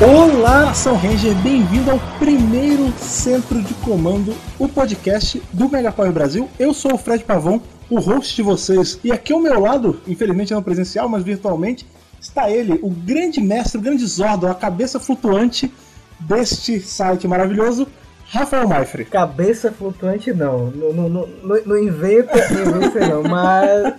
Olá, Nação Ranger, bem-vindo ao primeiro centro de comando, o podcast do Megapower Brasil. Eu sou o Fred Pavão, o host de vocês, e aqui ao meu lado, infelizmente não presencial, mas virtualmente, está ele, o grande mestre, o grande Zordon, a cabeça flutuante deste site maravilhoso, Rafael Maifre. Cabeça flutuante não, não, não, não, não inventa, não inventa não, mas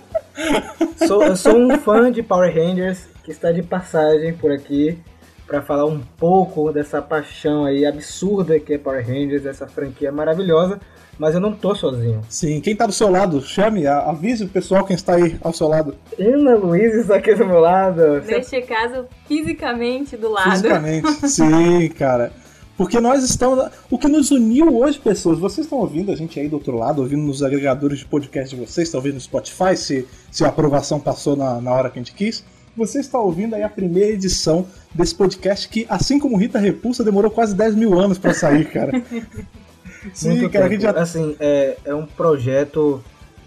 sou, eu sou um fã de Power Rangers que está de passagem por aqui para falar um pouco dessa paixão aí absurda que é Power Rangers, essa franquia maravilhosa, mas eu não tô sozinho. Sim, quem tá do seu lado, chame, avise o pessoal quem está aí ao seu lado. Ana Luiz está aqui do meu lado. Neste caso, fisicamente do lado. Fisicamente, sim, cara. Porque nós estamos. O que nos uniu hoje, pessoas, vocês estão ouvindo a gente aí do outro lado, ouvindo nos agregadores de podcast de vocês, estão ouvindo no Spotify, se, se a aprovação passou na, na hora que a gente quis. Você está ouvindo aí a primeira edição desse podcast que, assim como Rita Repulsa, demorou quase 10 mil anos para sair, cara. Sim, Muito cara, a gente já... Assim, é, é um projeto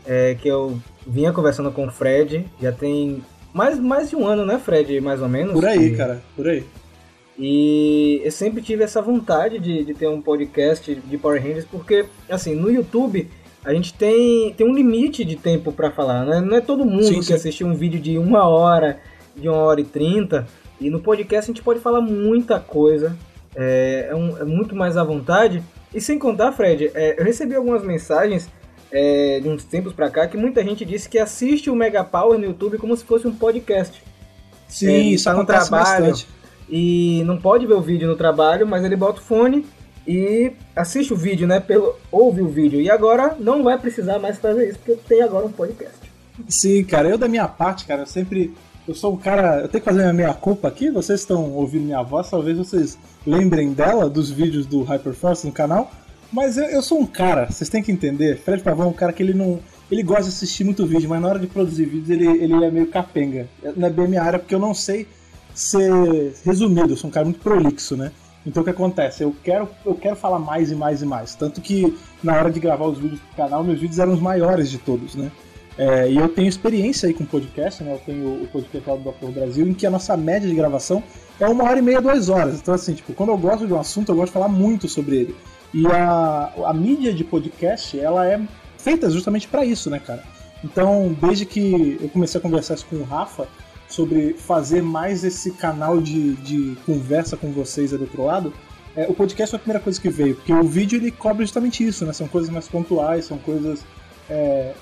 é, que eu vinha conversando com o Fred, já tem mais, mais de um ano, né, Fred? Mais ou menos. Por aí, cara, por aí. E eu sempre tive essa vontade de, de ter um podcast de Power Rangers, porque, assim, no YouTube a gente tem, tem um limite de tempo para falar, né? Não é todo mundo sim, que sim. assiste um vídeo de uma hora, de uma hora e trinta, e no podcast a gente pode falar muita coisa, é, é, um, é muito mais à vontade. E sem contar, Fred, é, eu recebi algumas mensagens é, de uns tempos pra cá que muita gente disse que assiste o Mega Power no YouTube como se fosse um podcast. Sim, é, isso tá no trabalho bastante. E não pode ver o vídeo no trabalho, mas ele bota o fone e assiste o vídeo, né? Pelo, ouve o vídeo. E agora não vai precisar mais fazer isso, porque tem agora um podcast. Sim, cara, eu da minha parte, cara, eu sempre eu sou um cara. Eu tenho que fazer minha culpa aqui. Vocês estão ouvindo minha voz, talvez vocês lembrem dela, dos vídeos do Hyperforce no canal. Mas eu, eu, sou um cara, vocês têm que entender. Fred Pavão é um cara que ele não. Ele gosta de assistir muito vídeo, mas na hora de produzir vídeos ele, ele é meio capenga. Não é bem minha área porque eu não sei ser resumido, eu sou um cara muito prolixo, né? Então o que acontece? Eu quero, eu quero falar mais e mais e mais. Tanto que na hora de gravar os vídeos pro canal, meus vídeos eram os maiores de todos, né? É, e eu tenho experiência aí com podcast, né? Eu tenho o podcast lá do Dr. Brasil, em que a nossa média de gravação é uma hora e meia, duas horas. Então, assim, tipo, quando eu gosto de um assunto, eu gosto de falar muito sobre ele. E a, a mídia de podcast, ela é feita justamente para isso, né, cara? Então, desde que eu comecei a conversar isso com o Rafa sobre fazer mais esse canal de, de conversa com vocês aí do outro lado, é, o podcast foi a primeira coisa que veio, porque o vídeo ele cobre justamente isso, né? São coisas mais pontuais, são coisas é,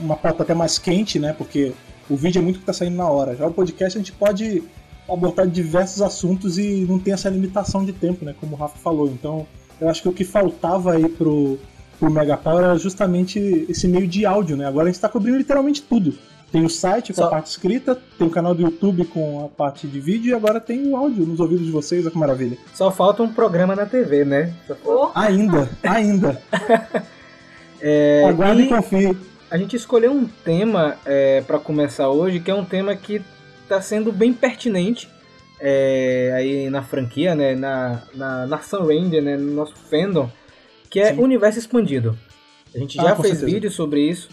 uma pauta até mais quente, né? Porque o vídeo é muito que está saindo na hora. Já o podcast a gente pode abordar diversos assuntos e não tem essa limitação de tempo, né? Como o Rafa falou. Então, eu acho que o que faltava aí pro, pro Mega Power era justamente esse meio de áudio, né? Agora a gente está cobrindo literalmente tudo. Tem o site com Só... a parte escrita, tem o canal do YouTube com a parte de vídeo e agora tem o áudio nos ouvidos de vocês, olha que maravilha. Só falta um programa na TV, né? Oh. Ainda, ainda. É, Aguarde e confie. A gente escolheu um tema é, para começar hoje, que é um tema que está sendo bem pertinente é, aí na franquia, né, na, na Nação Ranger, né, no nosso fandom, que é Sim. universo expandido. A gente já ah, fez certeza. vídeo sobre isso,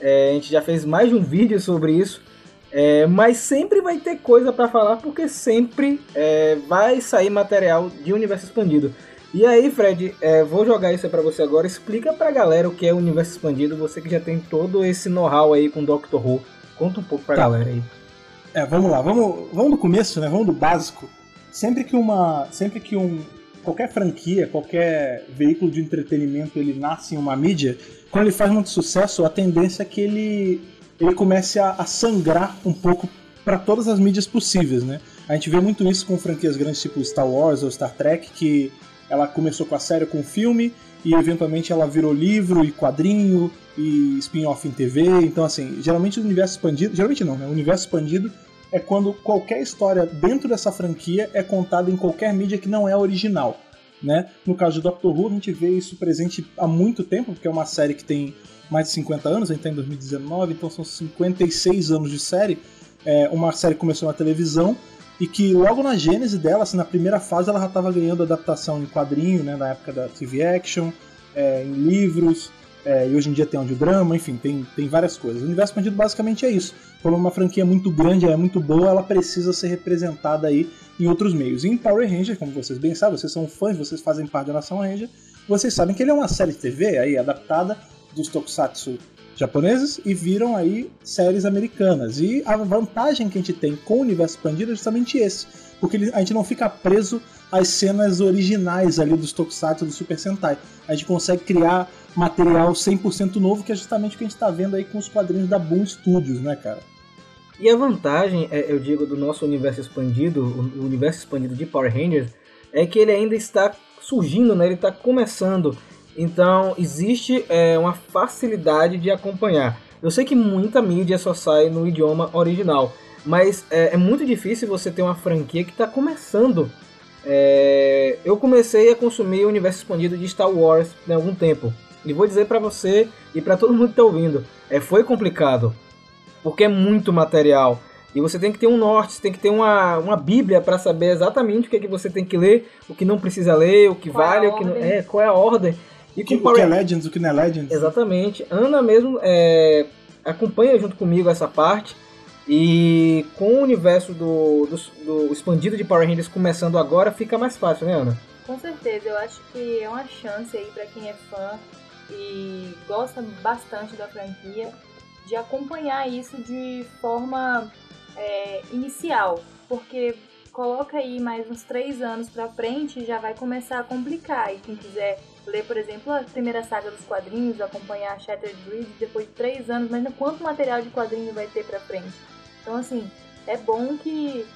é, a gente já fez mais de um vídeo sobre isso, é, mas sempre vai ter coisa para falar porque sempre é, vai sair material de universo expandido. E aí, Fred, é, vou jogar isso pra você agora. Explica pra galera o que é o universo expandido. Você que já tem todo esse know-how aí com Doctor Who. Conta um pouco pra tá. galera aí. É, vamos lá. Vamos, vamos do começo, né? Vamos do básico. Sempre que uma. Sempre que um. Qualquer franquia, qualquer veículo de entretenimento ele nasce em uma mídia, quando ele faz muito sucesso, a tendência é que ele, ele comece a, a sangrar um pouco para todas as mídias possíveis, né? A gente vê muito isso com franquias grandes tipo Star Wars ou Star Trek, que ela começou com a série com filme e eventualmente ela virou livro e quadrinho e spin-off em TV. Então, assim, geralmente o universo expandido. Geralmente não, né? O universo expandido é quando qualquer história dentro dessa franquia é contada em qualquer mídia que não é original. Né? No caso de Doctor Who, a gente vê isso presente há muito tempo, porque é uma série que tem mais de 50 anos, a gente está em 2019, então são 56 anos de série. É, uma série que começou na televisão e que logo na gênese dela, assim, na primeira fase, ela já estava ganhando adaptação em quadrinho, né, na época da TV Action, é, em livros, é, e hoje em dia tem audiodrama, enfim, tem, tem várias coisas. O universo expandido basicamente é isso. Como uma franquia muito grande, ela é muito boa, ela precisa ser representada aí em outros meios. E em Power Ranger, como vocês bem sabem, vocês são fãs, vocês fazem parte da Nação Ranger, vocês sabem que ele é uma série de TV aí adaptada dos tokusatsu japoneses e viram aí séries americanas. E a vantagem que a gente tem com o universo expandido é justamente esse, porque a gente não fica preso às cenas originais ali dos tokusatsu do Super Sentai. A gente consegue criar material 100% novo, que é justamente o que a gente está vendo aí com os quadrinhos da Boom Studios, né, cara? E a vantagem, é, eu digo, do nosso universo expandido, o universo expandido de Power Rangers, é que ele ainda está surgindo, né? ele está começando. Então existe é, uma facilidade de acompanhar. Eu sei que muita mídia só sai no idioma original, mas é, é muito difícil você ter uma franquia que está começando. É, eu comecei a consumir o universo expandido de Star Wars há algum tempo. E vou dizer para você e para todo mundo que está ouvindo, é, foi complicado, porque é muito material. E você tem que ter um norte, você tem que ter uma, uma bíblia para saber exatamente o que é que você tem que ler, o que não precisa ler, o que qual vale, o que não, é, qual é a ordem. E que, o que é Legends, o que não é Legends. Exatamente. Ana mesmo é, acompanha junto comigo essa parte. E com o universo do, do, do, expandido de Power Rangers começando agora, fica mais fácil, né, Ana? Com certeza, eu acho que é uma chance aí para quem é fã e gosta bastante da franquia de acompanhar isso de forma é, inicial, porque coloca aí mais uns três anos pra frente já vai começar a complicar. E quem quiser ler, por exemplo, a primeira saga dos quadrinhos, acompanhar Shattered Bridge depois de três anos, mas quanto material de quadrinho vai ter pra frente? Então, assim, é bom que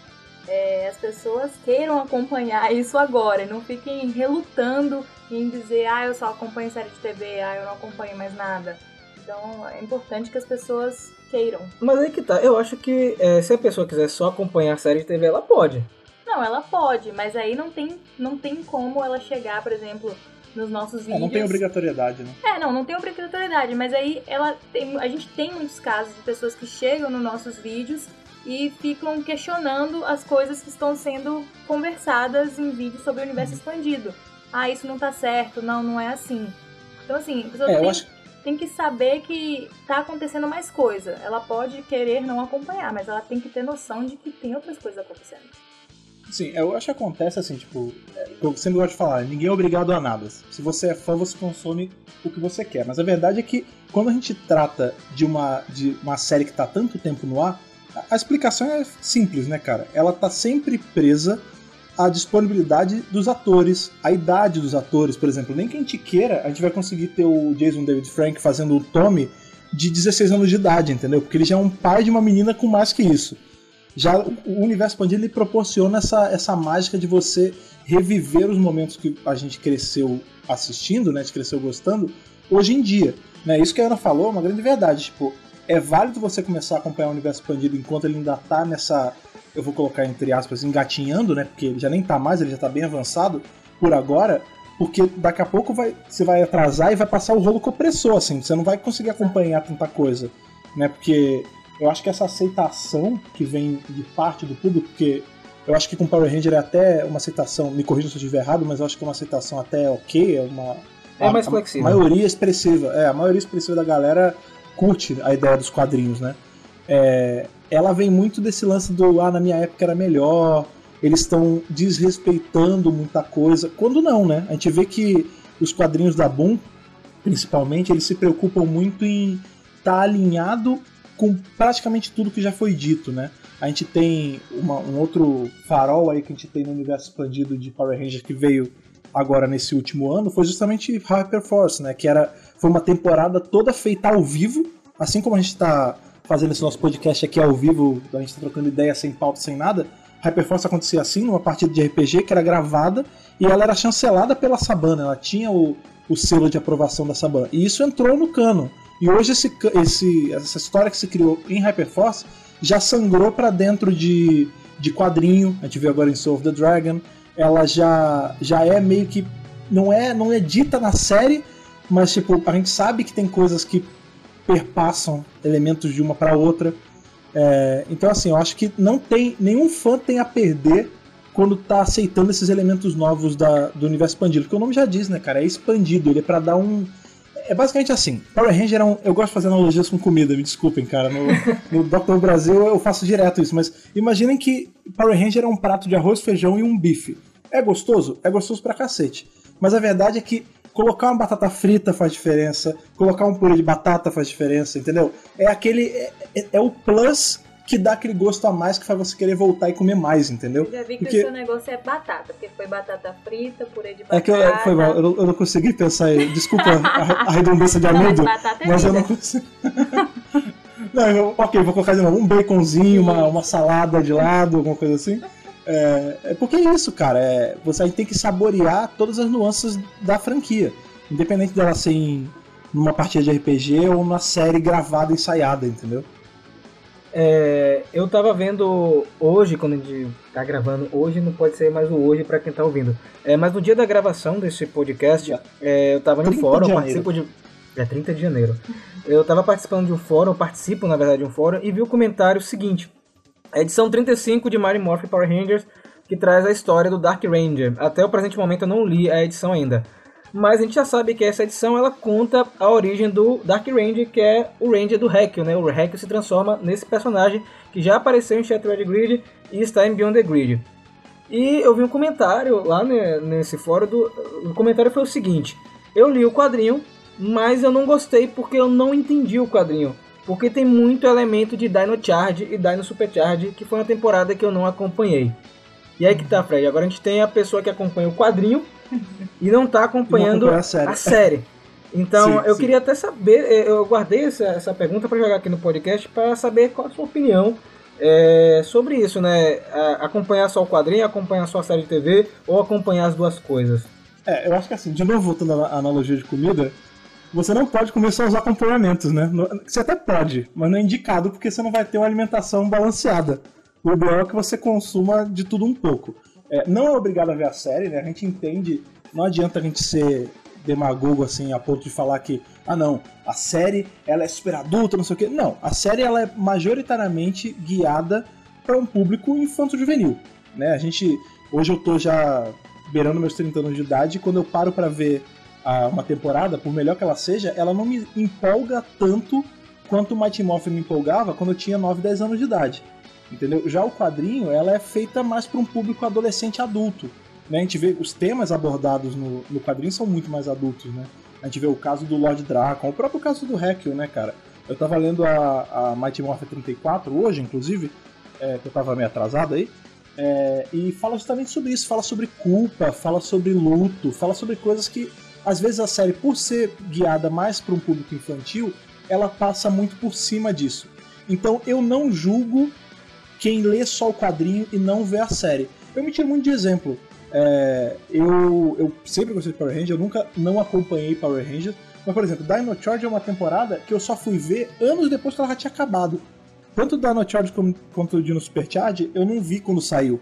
é, as pessoas queiram acompanhar isso agora e não fiquem relutando em dizer, ah, eu só acompanho série de TV, ah, eu não acompanho mais nada. Então é importante que as pessoas queiram. Mas aí que tá, eu acho que é, se a pessoa quiser só acompanhar a série de TV, ela pode. Não, ela pode, mas aí não tem, não tem como ela chegar, por exemplo, nos nossos vídeos. É, não tem obrigatoriedade, né? É, não, não tem obrigatoriedade, mas aí ela tem, a gente tem muitos casos de pessoas que chegam nos nossos vídeos e ficam questionando as coisas que estão sendo conversadas em vídeos sobre o universo uhum. expandido. Ah, isso não tá certo, não, não é assim. Então, assim, a pessoa é, tem, acho... tem que saber que tá acontecendo mais coisa. Ela pode querer não acompanhar, mas ela tem que ter noção de que tem outras coisas acontecendo. Sim, eu acho que acontece assim, tipo, é, eu sempre gosto de falar, ninguém é obrigado a nada. Se você é fã, você consome o que você quer. Mas a verdade é que quando a gente trata de uma, de uma série que está tanto tempo no ar, a explicação é simples, né, cara? Ela tá sempre presa à disponibilidade dos atores, à idade dos atores, por exemplo. Nem que a gente queira, a gente vai conseguir ter o Jason David Frank fazendo o Tommy de 16 anos de idade, entendeu? Porque ele já é um pai de uma menina com mais que isso. Já o universo expandido ele proporciona essa, essa mágica de você reviver os momentos que a gente cresceu assistindo, né? A gente cresceu gostando, hoje em dia. Né? Isso que a Ana falou é uma grande verdade. Tipo, é válido você começar a acompanhar o universo expandido enquanto ele ainda tá nessa, eu vou colocar entre aspas, engatinhando, né? Porque ele já nem tá mais, ele já tá bem avançado por agora, porque daqui a pouco vai, você vai atrasar e vai passar o rolo compressor, assim, você não vai conseguir acompanhar tanta coisa, né? Porque eu acho que essa aceitação que vem de parte do público, porque eu acho que com Power Ranger é até uma aceitação, me corrija se eu estiver errado, mas eu acho que é uma aceitação até ok, é uma. É mais flexível. A maioria expressiva, é, a maioria expressiva da galera curte a ideia dos quadrinhos, né? É, ela vem muito desse lance do ah, na minha época era melhor, eles estão desrespeitando muita coisa. Quando não, né? A gente vê que os quadrinhos da Boom, principalmente, eles se preocupam muito em estar tá alinhado com praticamente tudo que já foi dito, né? A gente tem uma, um outro farol aí que a gente tem no universo expandido de Power Rangers que veio agora nesse último ano, foi justamente Hyper Force, né? Que era foi uma temporada toda feita ao vivo, assim como a gente está fazendo esse nosso podcast aqui ao vivo, a gente está trocando ideia sem pauta, sem nada. Hyperforce acontecia assim, numa partida de RPG que era gravada e ela era chancelada pela Sabana, ela tinha o, o selo de aprovação da Sabana. E isso entrou no cano. E hoje esse, esse, essa história que se criou em Hyperforce já sangrou para dentro de, de quadrinho. A gente viu agora em Soul of the Dragon. Ela já, já é meio que. Não é, não é dita na série, mas tipo, a gente sabe que tem coisas que perpassam elementos de uma para outra. É, então assim, eu acho que não tem nenhum fã tem a perder quando tá aceitando esses elementos novos da, do universo expandido, porque o nome já diz, né, cara, é expandido, ele é para dar um é basicamente assim. Power Ranger é um. Eu gosto de fazer analogias com comida, me desculpem, cara. No, no Dr. Brasil eu faço direto isso, mas imaginem que Power Ranger é um prato de arroz, feijão e um bife. É gostoso? É gostoso pra cacete. Mas a verdade é que colocar uma batata frita faz diferença, colocar um purê de batata faz diferença, entendeu? É aquele. É, é, é o plus que dá aquele gosto a mais que faz você querer voltar e comer mais, entendeu? Já vi que porque... o seu negócio é batata, porque foi batata frita, purê de batata. É que eu, foi mal, eu, não, eu não consegui pensar aí. Desculpa a, a redundância de amido, é mas eu não consigo. não, eu, ok, vou colocar de novo um baconzinho, uma, uma salada de lado, alguma coisa assim. É, é porque é isso, cara. É, você tem que saborear todas as nuances da franquia. Independente dela ser em numa partida de RPG ou numa série gravada, ensaiada, entendeu? É, eu tava vendo hoje, quando a gente tá gravando, hoje não pode ser mais o hoje para quem tá ouvindo. É, mas no dia da gravação desse podcast, é, eu tava no fórum, participo de. É 30 de janeiro. Eu tava participando de um fórum, participo na verdade de um fórum, e vi o comentário seguinte: a edição 35 de Mario Morph Power Rangers, que traz a história do Dark Ranger. Até o presente momento eu não li a edição ainda mas a gente já sabe que essa edição ela conta a origem do Dark Ranger, que é o Ranger do Hekio, né? O Hekio se transforma nesse personagem que já apareceu em Shattered Grid e está em Beyond the Grid. E eu vi um comentário lá nesse fórum, do, o comentário foi o seguinte, eu li o quadrinho, mas eu não gostei porque eu não entendi o quadrinho. Porque tem muito elemento de Dino Charge e Dino Supercharge, que foi uma temporada que eu não acompanhei. E aí que tá, Fred. Agora a gente tem a pessoa que acompanha o quadrinho e não está acompanhando não a série. A série. Então, sim, eu sim. queria até saber, eh, eu guardei essa, essa pergunta para jogar aqui no podcast para saber qual a sua opinião é, sobre isso, né? acompanhar só o quadrinho, acompanhar só a série de TV ou acompanhar as duas coisas. É, eu acho que assim, de novo voltando à analogia de comida, você não pode comer só os acompanhamentos, né? Você até pode, mas não é indicado porque você não vai ter uma alimentação balanceada. O ideal é que você consuma de tudo um pouco. É, não é obrigado a ver a série, né? A gente entende, não adianta a gente ser demagogo assim a ponto de falar que ah não, a série ela é super adulta, não sei o que. Não, a série ela é majoritariamente guiada para um público infanto-juvenil, né? A gente hoje eu tô já beirando meus 30 anos de idade e quando eu paro para ver a, uma temporada, por melhor que ela seja, ela não me empolga tanto quanto o Mighty Morphin me empolgava quando eu tinha 9, 10 anos de idade entendeu? Já o quadrinho, ela é feita mais para um público adolescente adulto. Né? A gente vê os temas abordados no, no quadrinho são muito mais adultos, né? A gente vê o caso do Lord Dracon, o próprio caso do Hekio, né, cara? Eu tava lendo a, a Mighty Morphin 34 hoje, inclusive, é, que eu tava meio atrasado aí, é, e fala justamente sobre isso, fala sobre culpa, fala sobre luto, fala sobre coisas que, às vezes, a série, por ser guiada mais para um público infantil, ela passa muito por cima disso. Então eu não julgo quem lê só o quadrinho e não vê a série. Eu me tiro muito de exemplo. É, eu, eu sempre gostei de Power Rangers, eu nunca não acompanhei Power Rangers. Mas, por exemplo, Dino Charge é uma temporada que eu só fui ver anos depois que ela já tinha acabado. Tanto Dino Charge quanto o Dino Supercharge eu não vi quando saiu.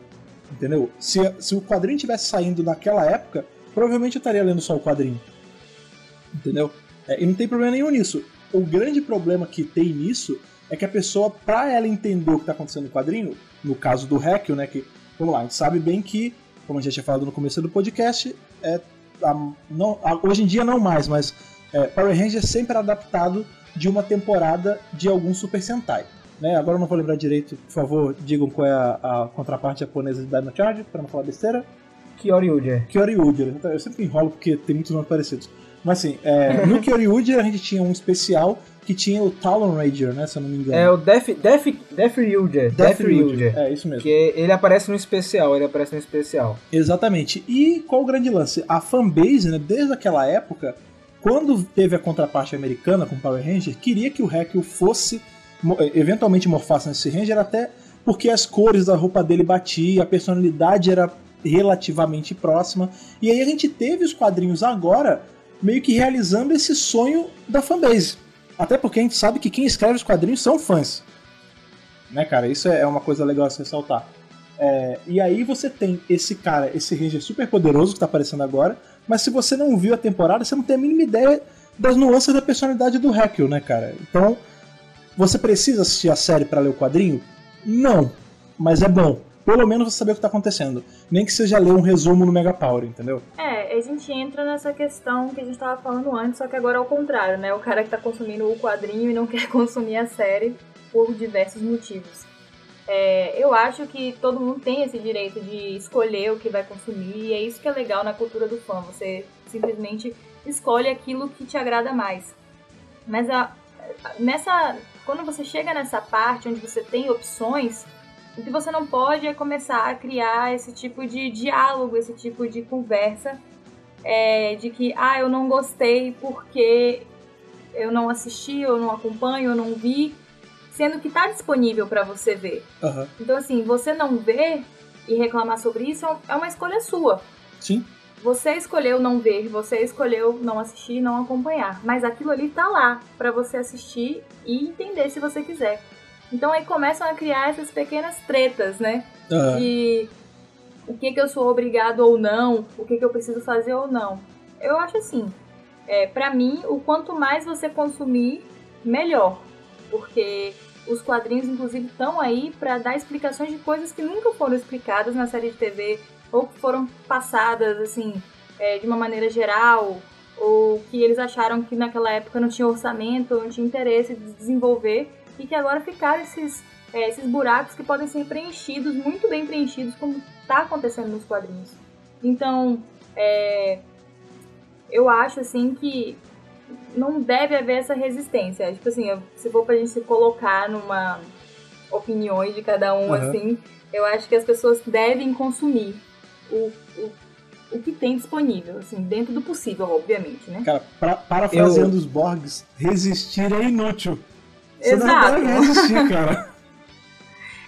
Entendeu? Se, se o quadrinho tivesse saindo naquela época, provavelmente eu estaria lendo só o quadrinho. Entendeu? É, e não tem problema nenhum nisso. O grande problema que tem nisso é que a pessoa, para ela entender o que está acontecendo no quadrinho, no caso do Hekio, né, que, vamos lá, a gente sabe bem que, como a gente tinha falado no começo do podcast, é, a, não, a, hoje em dia não mais, mas é, Power Rangers sempre era adaptado de uma temporada de algum Super Sentai. Né? Agora eu não vou lembrar direito, por favor, digam qual é a, a contraparte japonesa de Dino Charge, para não falar besteira. Kyoryuger. Kyoryuger, eu sempre enrolo porque tem muitos nomes parecidos. Mas assim, é, no Kyoryuger a gente tinha um especial que tinha o Talon Ranger, né? Se eu não me engano. É o Death, Death, Death Ryuger. Death, Death Ryuger. É, isso mesmo. Que ele aparece no especial, ele aparece no especial. Exatamente. E qual o grande lance? A fanbase, né, desde aquela época, quando teve a contraparte americana com Power Ranger, queria que o Hekio fosse, eventualmente morfasse nesse Ranger, até porque as cores da roupa dele batiam, a personalidade era relativamente próxima. E aí a gente teve os quadrinhos agora meio que realizando esse sonho da fanbase. Até porque a gente sabe que quem escreve os quadrinhos são fãs. Né, cara? Isso é uma coisa legal a se ressaltar. É, e aí você tem esse cara, esse Ranger super poderoso que tá aparecendo agora, mas se você não viu a temporada, você não tem a mínima ideia das nuances da personalidade do Heckel, né, cara? Então, você precisa assistir a série para ler o quadrinho? Não, mas é bom. Pelo menos você saber o que tá acontecendo. Nem que seja ler um resumo no Mega Power, entendeu? É, a gente entra nessa questão que a gente tava falando antes, só que agora é o contrário, né? O cara que tá consumindo o quadrinho e não quer consumir a série por diversos motivos. É, eu acho que todo mundo tem esse direito de escolher o que vai consumir, e é isso que é legal na cultura do fã. Você simplesmente escolhe aquilo que te agrada mais. Mas a, nessa, quando você chega nessa parte onde você tem opções, o que você não pode é começar a criar esse tipo de diálogo, esse tipo de conversa é, de que, ah, eu não gostei porque eu não assisti, eu não acompanho, eu não vi, sendo que está disponível para você ver. Uhum. Então, assim, você não ver e reclamar sobre isso é uma escolha sua. Sim. Você escolheu não ver, você escolheu não assistir, não acompanhar, mas aquilo ali tá lá para você assistir e entender se você quiser. Então aí começam a criar essas pequenas tretas, né? Uhum. De o que que eu sou obrigado ou não, o que que eu preciso fazer ou não. Eu acho assim, é, para mim, o quanto mais você consumir, melhor, porque os quadrinhos, inclusive, estão aí para dar explicações de coisas que nunca foram explicadas na série de TV ou que foram passadas assim é, de uma maneira geral, ou que eles acharam que naquela época não tinha orçamento, não tinha interesse de desenvolver, e que agora ficaram esses, é, esses buracos que podem ser preenchidos, muito bem preenchidos, como está acontecendo nos quadrinhos. Então, é, eu acho assim que não deve haver essa resistência. Tipo assim, se for pra gente se colocar numa opiniões de cada um, uhum. assim, eu acho que as pessoas devem consumir o, o, o que tem disponível, assim, dentro do possível, obviamente, né? Cara, pra, parafraseando eu... os Borgs, resistir é inútil. Exato. não resistir, cara.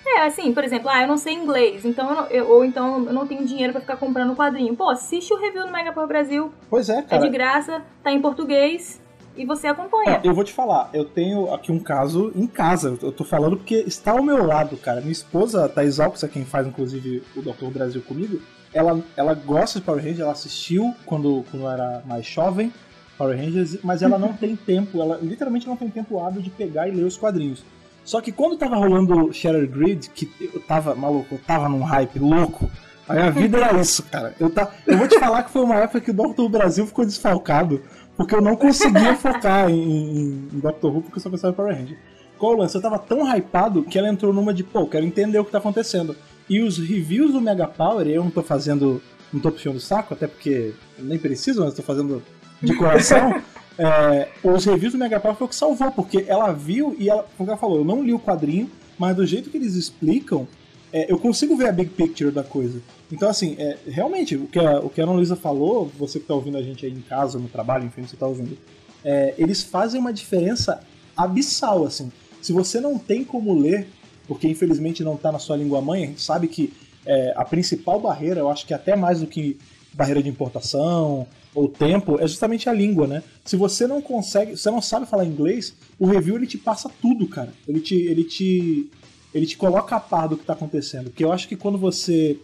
É, assim, por exemplo, ah, eu não sei inglês, então eu não, eu, ou então eu não tenho dinheiro para ficar comprando quadrinho. Pô, assiste o review no Mega Power Brasil. Pois é, cara. É de graça, tá em português e você acompanha. eu vou te falar, eu tenho aqui um caso em casa. Eu tô falando porque está ao meu lado, cara. Minha esposa, Thais Alves, é quem faz, inclusive, o Dr. Brasil comigo ela, ela gosta de Power Rangers, ela assistiu quando, quando era mais jovem, Power Rangers, mas ela não tem tempo, ela literalmente não tem tempo hábil de pegar e ler os quadrinhos. Só que quando tava rolando Shattered Grid, que eu tava, maluco, eu tava num hype louco, a minha vida era isso, cara. Eu, tá, eu vou te falar que foi uma época que o Doctor Brasil ficou desfalcado, porque eu não conseguia focar em, em, Doctor Who porque eu só pensava em Power Rangers. Qual? Eu tava tão hypado que ela entrou numa de, pô, quero entender o que tá acontecendo. E os reviews do Mega Power, eu não tô fazendo. Não tô puxando o saco, até porque nem preciso, mas tô fazendo de coração. é, os reviews do Mega Power foi o que salvou, porque ela viu e ela, como ela falou, eu não li o quadrinho, mas do jeito que eles explicam, é, eu consigo ver a big picture da coisa. Então, assim, é, realmente, o que, a, o que a Ana Luísa falou, você que tá ouvindo a gente aí em casa, no trabalho, enfim, você tá ouvindo, é, eles fazem uma diferença abissal, assim. Se você não tem como ler porque infelizmente não está na sua língua mãe. A gente sabe que é, a principal barreira, eu acho que até mais do que barreira de importação ou tempo, é justamente a língua, né? Se você não consegue, você não sabe falar inglês, o review ele te passa tudo, cara. Ele te, ele te, ele te coloca a par do que está acontecendo. Porque eu acho que quando você,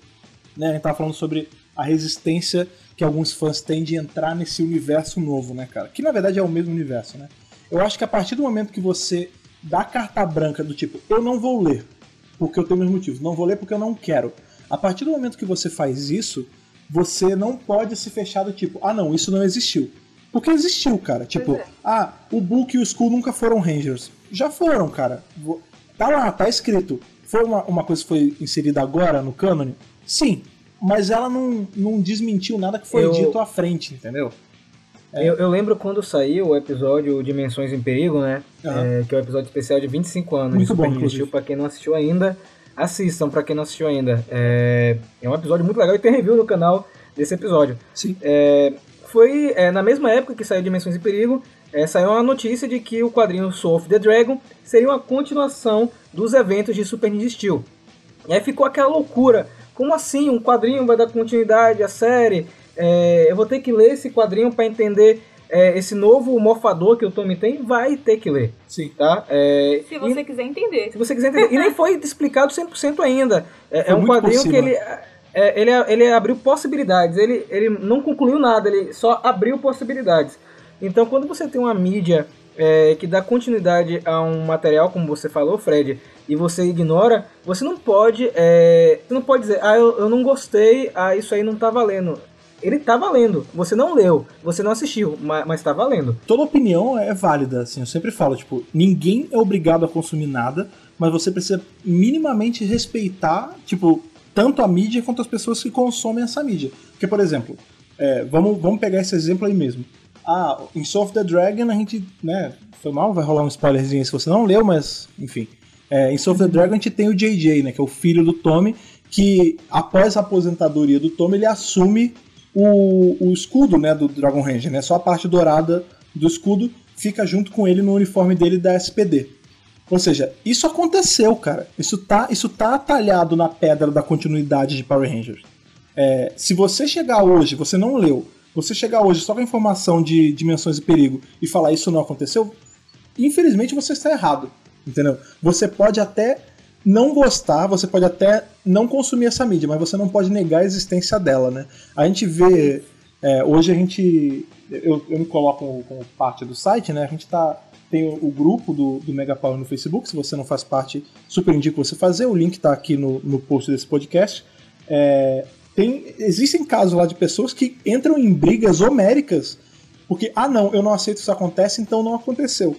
né, a gente tava falando sobre a resistência que alguns fãs têm de entrar nesse universo novo, né, cara? Que na verdade é o mesmo universo, né? Eu acho que a partir do momento que você da carta branca do tipo, eu não vou ler, porque eu tenho meus motivos, não vou ler porque eu não quero. A partir do momento que você faz isso, você não pode se fechar do tipo, ah não, isso não existiu. Porque existiu, cara. Tipo, é. ah, o Book e o Skull nunca foram Rangers. Já foram, cara. Tá lá, tá escrito. Foi uma, uma coisa que foi inserida agora no cânone? Sim. Mas ela não, não desmentiu nada que foi eu... dito à frente, entendeu? É. Eu, eu, lembro quando saiu o episódio Dimensões em Perigo, né? Uhum. É, que é o episódio especial de 25 anos muito bom, Nintendo. Pra quem não assistiu ainda, assistam pra quem não assistiu ainda. É, é um episódio muito legal e tem review no canal desse episódio. Sim. É, foi é, na mesma época que saiu Dimensões em Perigo, é, saiu uma notícia de que o quadrinho Soul of the Dragon seria uma continuação dos eventos de Super Ninja Steel. E aí ficou aquela loucura. Como assim? Um quadrinho vai dar continuidade à série? é, eu vou ter que ler esse quadrinho para entender é, esse novo morfador que o Tommy tem, vai ter que ler. Sim. Tá? É, se você e, quiser entender. Se você quiser entender. e nem foi explicado 100% ainda. É, é um quadrinho que ele, é, ele, ele abriu possibilidades. Ele, ele não concluiu nada, ele só abriu possibilidades. Então, quando você tem uma mídia é, que dá continuidade a um material, como você falou, Fred, e você ignora, você não pode, é, você não pode dizer, ah, eu, eu não gostei, ah, isso aí não tá valendo. Ele tá valendo. Você não leu, você não assistiu, mas, mas tá valendo. Toda opinião é válida, assim, eu sempre falo, tipo, ninguém é obrigado a consumir nada, mas você precisa minimamente respeitar, tipo, tanto a mídia quanto as pessoas que consomem essa mídia. Porque, por exemplo, é, vamos, vamos pegar esse exemplo aí mesmo. Ah, em Soul of the Dragon a gente, né, foi mal, vai rolar um spoilerzinho se você não leu, mas, enfim. É, em Soul of the Dragon a gente tem o JJ, né, que é o filho do Tommy, que após a aposentadoria do Tommy, ele assume o, o escudo, né, do Dragon Ranger, né, só a parte dourada do escudo fica junto com ele no uniforme dele da SPD. Ou seja, isso aconteceu, cara. Isso tá, isso tá atalhado na pedra da continuidade de Power Rangers. É, se você chegar hoje, você não leu, você chegar hoje só com a informação de dimensões e perigo e falar isso não aconteceu, infelizmente você está errado. Entendeu? Você pode até não gostar, você pode até não consumir essa mídia, mas você não pode negar a existência dela, né? A gente vê. É, hoje a gente. Eu, eu me coloco como, parte do site, né? A gente tá tem o, o grupo do, do Megapower no Facebook. Se você não faz parte, super indico você fazer. O link está aqui no, no post desse podcast. É, tem, existem casos lá de pessoas que entram em brigas homéricas porque, ah, não, eu não aceito isso acontece, então não aconteceu.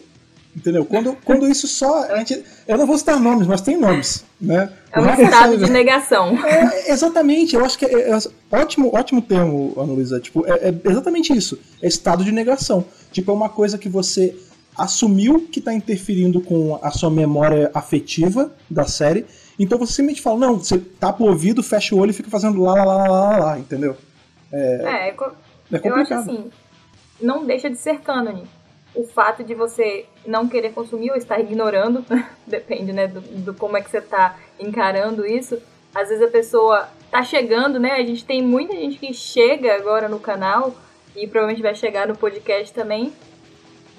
Entendeu? Quando, quando isso só. A gente, eu não vou citar nomes, mas tem nomes. Né? É um estado de negação. É, exatamente, eu acho que é, é, ótimo, ótimo termo, Ana Luísa. Tipo, é, é, exatamente isso. É estado de negação. Tipo, é uma coisa que você assumiu que está interferindo com a sua memória afetiva da série. Então você simplesmente fala, não, você tapa o ouvido, fecha o olho e fica fazendo lá, lá, lá, lá, lá, lá entendeu? É, é, é, co é complicado. Eu acho assim, não deixa de ser cânone. O fato de você não querer consumir ou estar ignorando, depende, né, do, do como é que você está encarando isso. Às vezes a pessoa tá chegando, né? A gente tem muita gente que chega agora no canal e provavelmente vai chegar no podcast também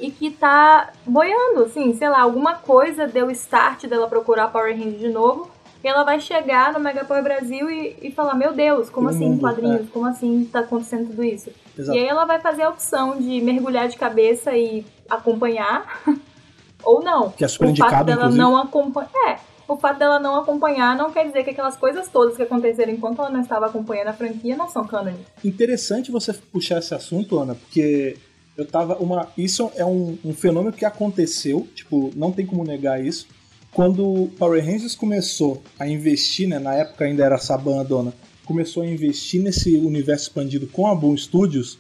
e que tá boiando, assim, sei lá, alguma coisa deu start dela procurar Power Rangers de novo, e ela vai chegar no Mega Power Brasil e, e falar, meu Deus, como assim mundo, quadrinhos? É. Como assim tá acontecendo tudo isso? Exato. E aí ela vai fazer a opção de mergulhar de cabeça e acompanhar, ou não. Que é super o indicado, fato dela não acompanhar. É, o fato dela não acompanhar não quer dizer que aquelas coisas todas que aconteceram enquanto ela não estava acompanhando a franquia não são cânone. Interessante você puxar esse assunto, Ana, porque eu tava uma. Isso é um, um, fenômeno que aconteceu, tipo, não tem como negar isso. Quando o Power Rangers começou a investir, né, na época ainda era Saban a dona, começou a investir nesse universo expandido com a Boom Studios,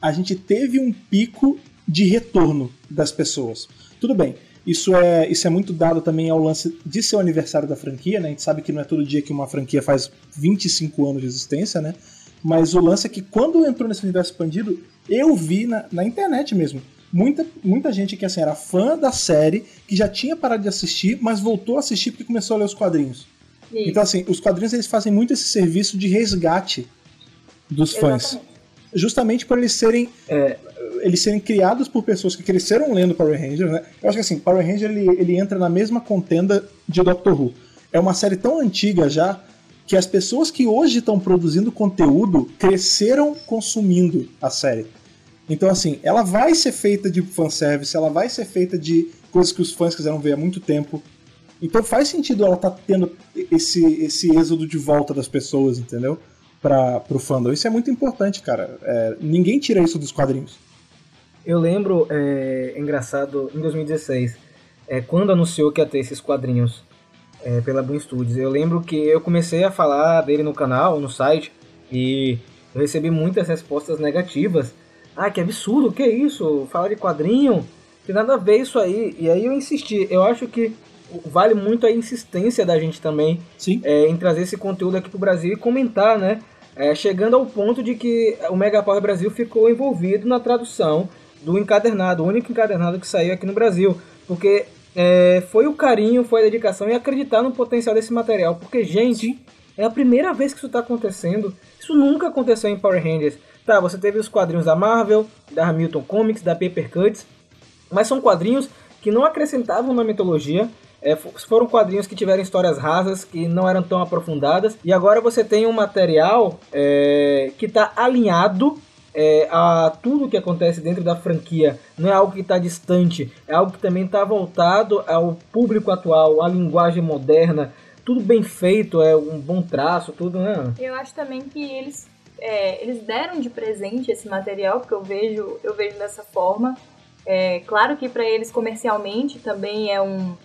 a gente teve um pico de retorno das pessoas. Tudo bem, isso é, isso é muito dado também ao lance de ser o aniversário da franquia, né? A gente sabe que não é todo dia que uma franquia faz 25 anos de existência, né? Mas o lance é que quando entrou nesse universo expandido, eu vi na, na internet mesmo. Muita, muita gente que assim, era fã da série, que já tinha parado de assistir, mas voltou a assistir porque começou a ler os quadrinhos. Isso. Então, assim, os quadrinhos eles fazem muito esse serviço de resgate dos fãs. Exatamente. Justamente por eles serem. É, eles serem criados por pessoas que cresceram lendo Power Rangers, né? Eu acho que assim, Power Ranger ele, ele entra na mesma contenda de Doctor Who. É uma série tão antiga já que as pessoas que hoje estão produzindo conteúdo cresceram consumindo a série. Então, assim, ela vai ser feita de fanservice, ela vai ser feita de coisas que os fãs quiseram ver há muito tempo. Então faz sentido ela estar tá tendo esse, esse êxodo de volta das pessoas, entendeu? Para o fandom. Isso é muito importante, cara. É, ninguém tira isso dos quadrinhos. Eu lembro, é, engraçado, em 2016, é, quando anunciou que ia ter esses quadrinhos é, pela Boom Studios. Eu lembro que eu comecei a falar dele no canal, no site, e eu recebi muitas respostas negativas. Ah, que absurdo, que isso? Falar de quadrinho? Tem nada a ver isso aí. E aí eu insisti. Eu acho que vale muito a insistência da gente também é, em trazer esse conteúdo aqui pro Brasil e comentar, né? É, chegando ao ponto de que o Mega Power Brasil ficou envolvido na tradução do encadernado, o único encadernado que saiu aqui no Brasil. Porque é, foi o carinho, foi a dedicação e acreditar no potencial desse material. Porque, gente, é a primeira vez que isso está acontecendo. Isso nunca aconteceu em Power Rangers. Tá, você teve os quadrinhos da Marvel, da Hamilton Comics, da Paper Cuts, mas são quadrinhos que não acrescentavam na mitologia. É, foram quadrinhos que tiveram histórias rasas, que não eram tão aprofundadas. E agora você tem um material é, que está alinhado é, a tudo que acontece dentro da franquia não é algo que está distante, é algo que também está voltado ao público atual, à linguagem moderna, tudo bem feito, é um bom traço, tudo, né? Eu acho também que eles, é, eles deram de presente esse material, porque eu vejo, eu vejo dessa forma. É, claro que para eles comercialmente também é um,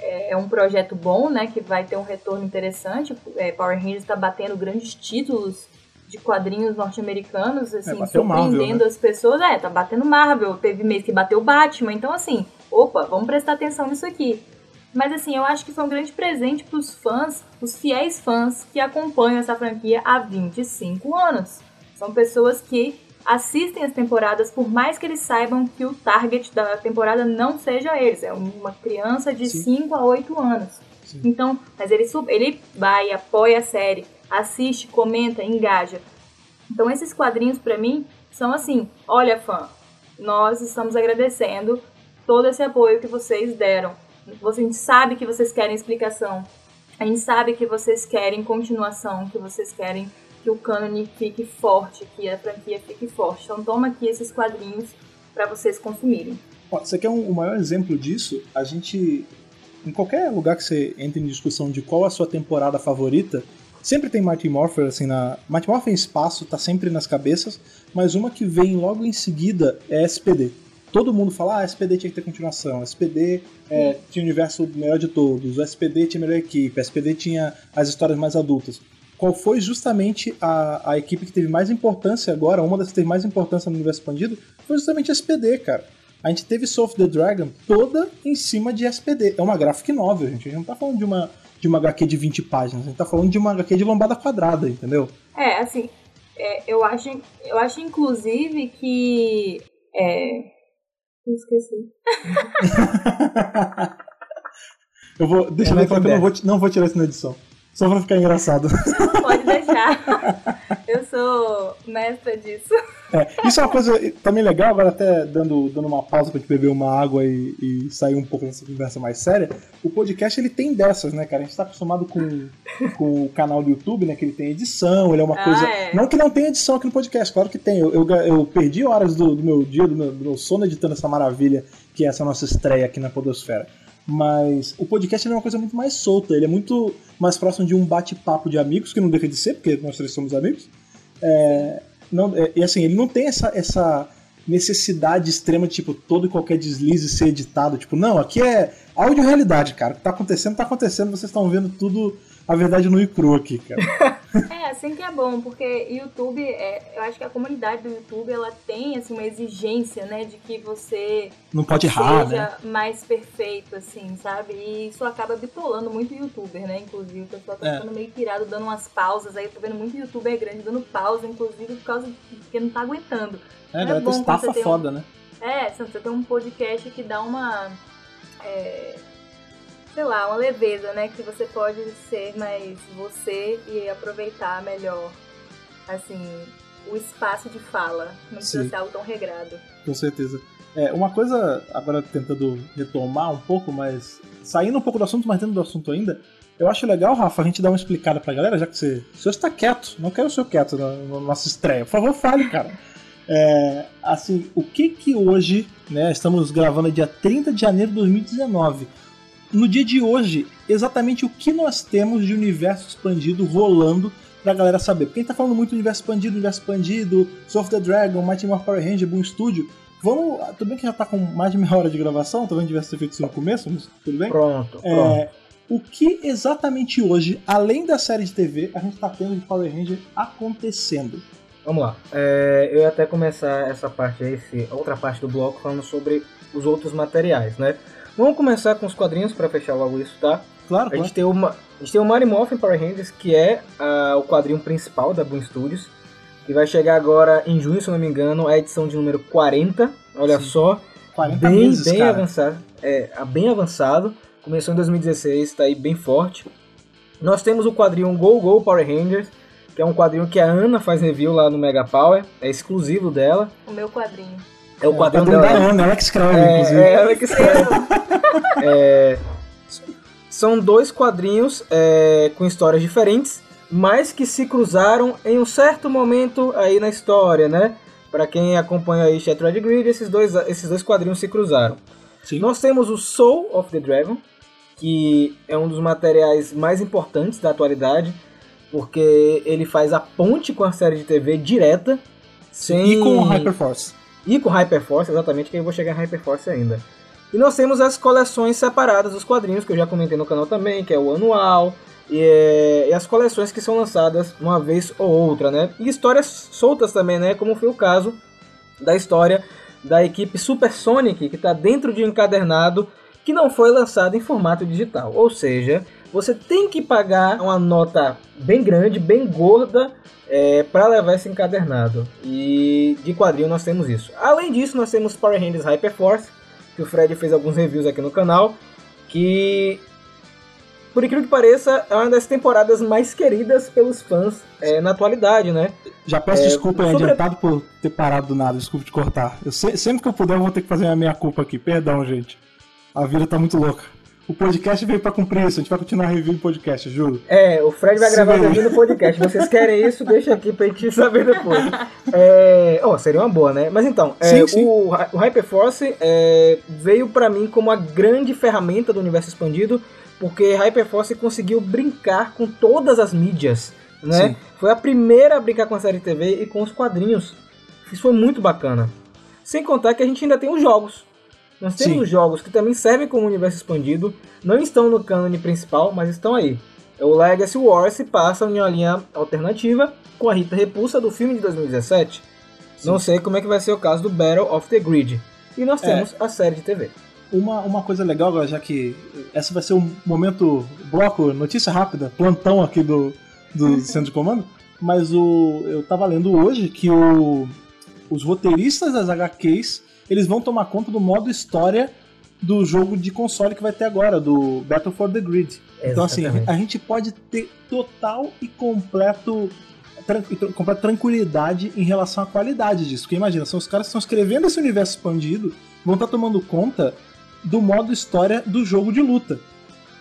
é, é, um projeto bom, né? Que vai ter um retorno interessante. É, Power Rangers está batendo grandes títulos de quadrinhos norte-americanos, assim, é, surpreendendo Marvel, né? as pessoas. É, tá batendo Marvel, teve mês que bateu Batman, então assim, opa, vamos prestar atenção nisso aqui. Mas assim, eu acho que foi um grande presente para os fãs, os fiéis fãs que acompanham essa franquia há 25 anos. São pessoas que assistem as temporadas, por mais que eles saibam que o target da temporada não seja eles, é uma criança de Sim. 5 a 8 anos. Sim. Então, mas ele, ele vai, apoia a série, assiste, comenta, engaja. Então esses quadrinhos para mim são assim, olha fã, nós estamos agradecendo todo esse apoio que vocês deram. A gente sabe que vocês querem explicação. A gente sabe que vocês querem continuação, que vocês querem que o cânone fique forte, que a franquia fique forte. Então toma aqui esses quadrinhos para vocês consumirem. Você quer um, o maior exemplo disso? A gente em qualquer lugar que você entre em discussão de qual a sua temporada favorita, Sempre tem Martin Morpher, assim, na. Martin Morpher em espaço, tá sempre nas cabeças, mas uma que vem logo em seguida é SPD. Todo mundo fala, ah, SPD tinha que ter continuação, SPD é, tinha o universo melhor de todos, o SPD tinha a melhor equipe, SPD tinha as histórias mais adultas. Qual foi justamente a, a equipe que teve mais importância agora, uma das que teve mais importância no universo expandido, foi justamente a SPD, cara. A gente teve Soul of the Dragon toda em cima de SPD. É uma graphic novel, gente. A gente não tá falando de uma de uma HQ de 20 páginas. A gente tá falando de uma HQ de lombada quadrada, entendeu? É, assim, é, eu, acho, eu acho inclusive que. É... Esqueci. eu vou. Deixa eu ver que eu não vou, não vou tirar isso na edição. Só pra ficar engraçado. Pode deixar. Eu sou mestra disso. É, isso é uma coisa também legal, agora até dando, dando uma pausa pra gente beber uma água e, e sair um pouco dessa conversa mais séria. O podcast ele tem dessas, né, cara? A gente tá acostumado com, com o canal do YouTube, né? Que ele tem edição, ele é uma ah, coisa. É. Não que não tenha edição aqui no podcast, claro que tem. Eu, eu, eu perdi horas do, do, meu dia, do meu, do meu sono editando essa maravilha que é essa nossa estreia aqui na Podosfera. Mas o podcast é uma coisa muito mais solta, ele é muito mais próximo de um bate-papo de amigos, que não deixa de ser, porque nós três somos amigos. É, não, é, e assim, ele não tem essa, essa necessidade extrema de, tipo, todo e qualquer deslize ser editado. Tipo, não, aqui é áudio realidade, cara. O que tá acontecendo, tá acontecendo, vocês estão vendo tudo a verdade no e cru aqui, cara. é, assim que é bom, porque YouTube, é, eu acho que a comunidade do YouTube, ela tem, assim, uma exigência, né, de que você não pode errar, seja né? mais perfeito, assim, sabe? E isso acaba bitolando muito youtuber, né, inclusive. O pessoal tá é. ficando meio pirado, dando umas pausas, aí eu tô vendo muito youtuber grande dando pausa, inclusive, por causa de que não tá aguentando. É, não é bom estafa foda, um... né? É, você tem um podcast que dá uma... É sei lá, uma leveza, né? Que você pode ser mais você e aproveitar melhor, assim, o espaço de fala. Não precisa Sim. ser algo tão regrado. Com certeza. É, uma coisa, agora tentando retomar um pouco, mas saindo um pouco do assunto, mas dentro do assunto ainda, eu acho legal, Rafa, a gente dar uma explicada pra galera, já que você, o senhor está quieto, não quero o senhor quieto na, na nossa estreia. Por favor, fale, cara. É, assim, o que que hoje, né, estamos gravando dia 30 de janeiro de 2019, no dia de hoje, exatamente o que nós temos de universo expandido rolando pra galera saber. Porque a gente tá falando muito do universo expandido, universo expandido, Soul of the Dragon, Mighty Morphin Power Ranger, Boom Studio. Vamos. Tudo bem que já tá com mais de meia hora de gravação, talvez tivesse feito isso no começo, mas tudo bem? Pronto, é, pronto. O que exatamente hoje, além da série de TV, a gente tá tendo de Power Ranger acontecendo? Vamos lá. É, eu ia até começar essa parte aí, essa outra parte do bloco, falando sobre os outros materiais, né? Vamos começar com os quadrinhos para fechar logo isso, tá? Claro, a gente tem uma, a gente tem o Mighty Morphin Power Rangers, que é uh, o quadrinho principal da Boom Studios, que vai chegar agora em junho, se não me engano, a edição de número 40. Olha Sim. só, 40 bem, meses, bem cara. avançado, é, bem avançado. Começou em 2016, está aí bem forte. Nós temos o quadrinho Go Go Power Rangers, que é um quadrinho que a Ana faz review lá no Mega Power, é exclusivo dela. O meu quadrinho. É o quadrinho é, da Ana, escreve, é, inclusive. É que escreve. é, são dois quadrinhos é, com histórias diferentes, mas que se cruzaram em um certo momento aí na história, né? Para quem acompanha aí Shattered Grid, esses dois, esses dois quadrinhos se cruzaram. Sim. Nós temos o Soul of the Dragon, que é um dos materiais mais importantes da atualidade, porque ele faz a ponte com a série de TV direta. Sem... E com o Hyperforce. E com Hyperforce, exatamente, que eu vou chegar em Hyperforce ainda. E nós temos as coleções separadas dos quadrinhos, que eu já comentei no canal também, que é o anual, e, é, e, as coleções que são lançadas uma vez ou outra, né? E histórias soltas também, né? Como foi o caso da história da equipe Supersonic, que está dentro de um encadernado que não foi lançado em formato digital. Ou seja, você tem que pagar uma nota bem grande, bem gorda, é, para levar esse encadernado. E de quadrinho nós temos isso. Além disso, nós temos Power Rangers Hyperforce, que o Fred fez alguns reviews aqui no canal, que por incrível que pareça, é uma das temporadas mais queridas pelos fãs é, na atualidade, né? Já peço é, desculpa sobre... adiantado por ter parado do nada, desculpa te cortar. Eu se... sempre que eu puder, eu vou ter que fazer a minha culpa aqui. Perdão, gente. A vida tá muito louca. O podcast veio pra cumprir isso, a gente vai continuar reviewing podcast, juro. É, o Fred vai gravar review no podcast. Vocês querem isso? Deixa aqui pra gente saber depois. É... Oh, seria uma boa, né? Mas então, é, sim, sim. O, o Hyperforce é, veio para mim como a grande ferramenta do universo expandido, porque Hyperforce conseguiu brincar com todas as mídias, né? Sim. Foi a primeira a brincar com a série TV e com os quadrinhos. Isso foi muito bacana. Sem contar que a gente ainda tem os jogos. Nós temos Sim. jogos que também servem como universo expandido, não estão no cânone principal, mas estão aí. O Legacy Wars se passa em uma linha alternativa com a Rita Repulsa do filme de 2017. Sim. Não sei como é que vai ser o caso do Battle of the Grid. E nós é. temos é. a série de TV. Uma, uma coisa legal, agora, já que essa vai ser um momento bloco, notícia rápida, plantão aqui do, do centro de comando, mas o, eu tava lendo hoje que o, os roteiristas das HQs eles vão tomar conta do modo história do jogo de console que vai ter agora, do Battle for the Grid. Exatamente. Então, assim, a gente pode ter total e completo completa tranquilidade em relação à qualidade disso. Porque imagina, são os caras que estão escrevendo esse universo expandido, vão estar tomando conta do modo história do jogo de luta.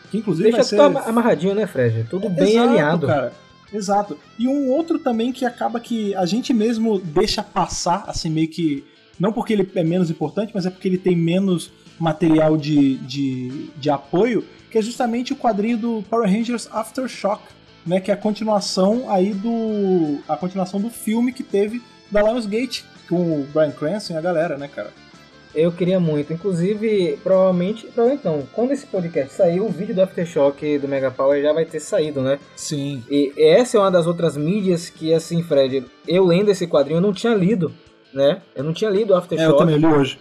Que inclusive Deixa vai ser... amarradinho, né, Fred? Tudo bem Exato, alinhado. Cara. Exato. E um outro também que acaba que a gente mesmo deixa passar, assim, meio que não porque ele é menos importante, mas é porque ele tem menos material de, de, de apoio, que é justamente o quadrinho do Power Rangers Aftershock, né, que é a continuação aí do a continuação do filme que teve da Lionsgate com o Brian Cranston e a galera, né, cara? Eu queria muito, inclusive, provavelmente, então, então, quando esse podcast sair, o vídeo do Aftershock do Mega Power já vai ter saído, né? Sim. E essa é uma das outras mídias que, assim, Fred, eu lendo esse quadrinho, eu não tinha lido né? Eu não tinha lido Aftershock. É, eu também li hoje.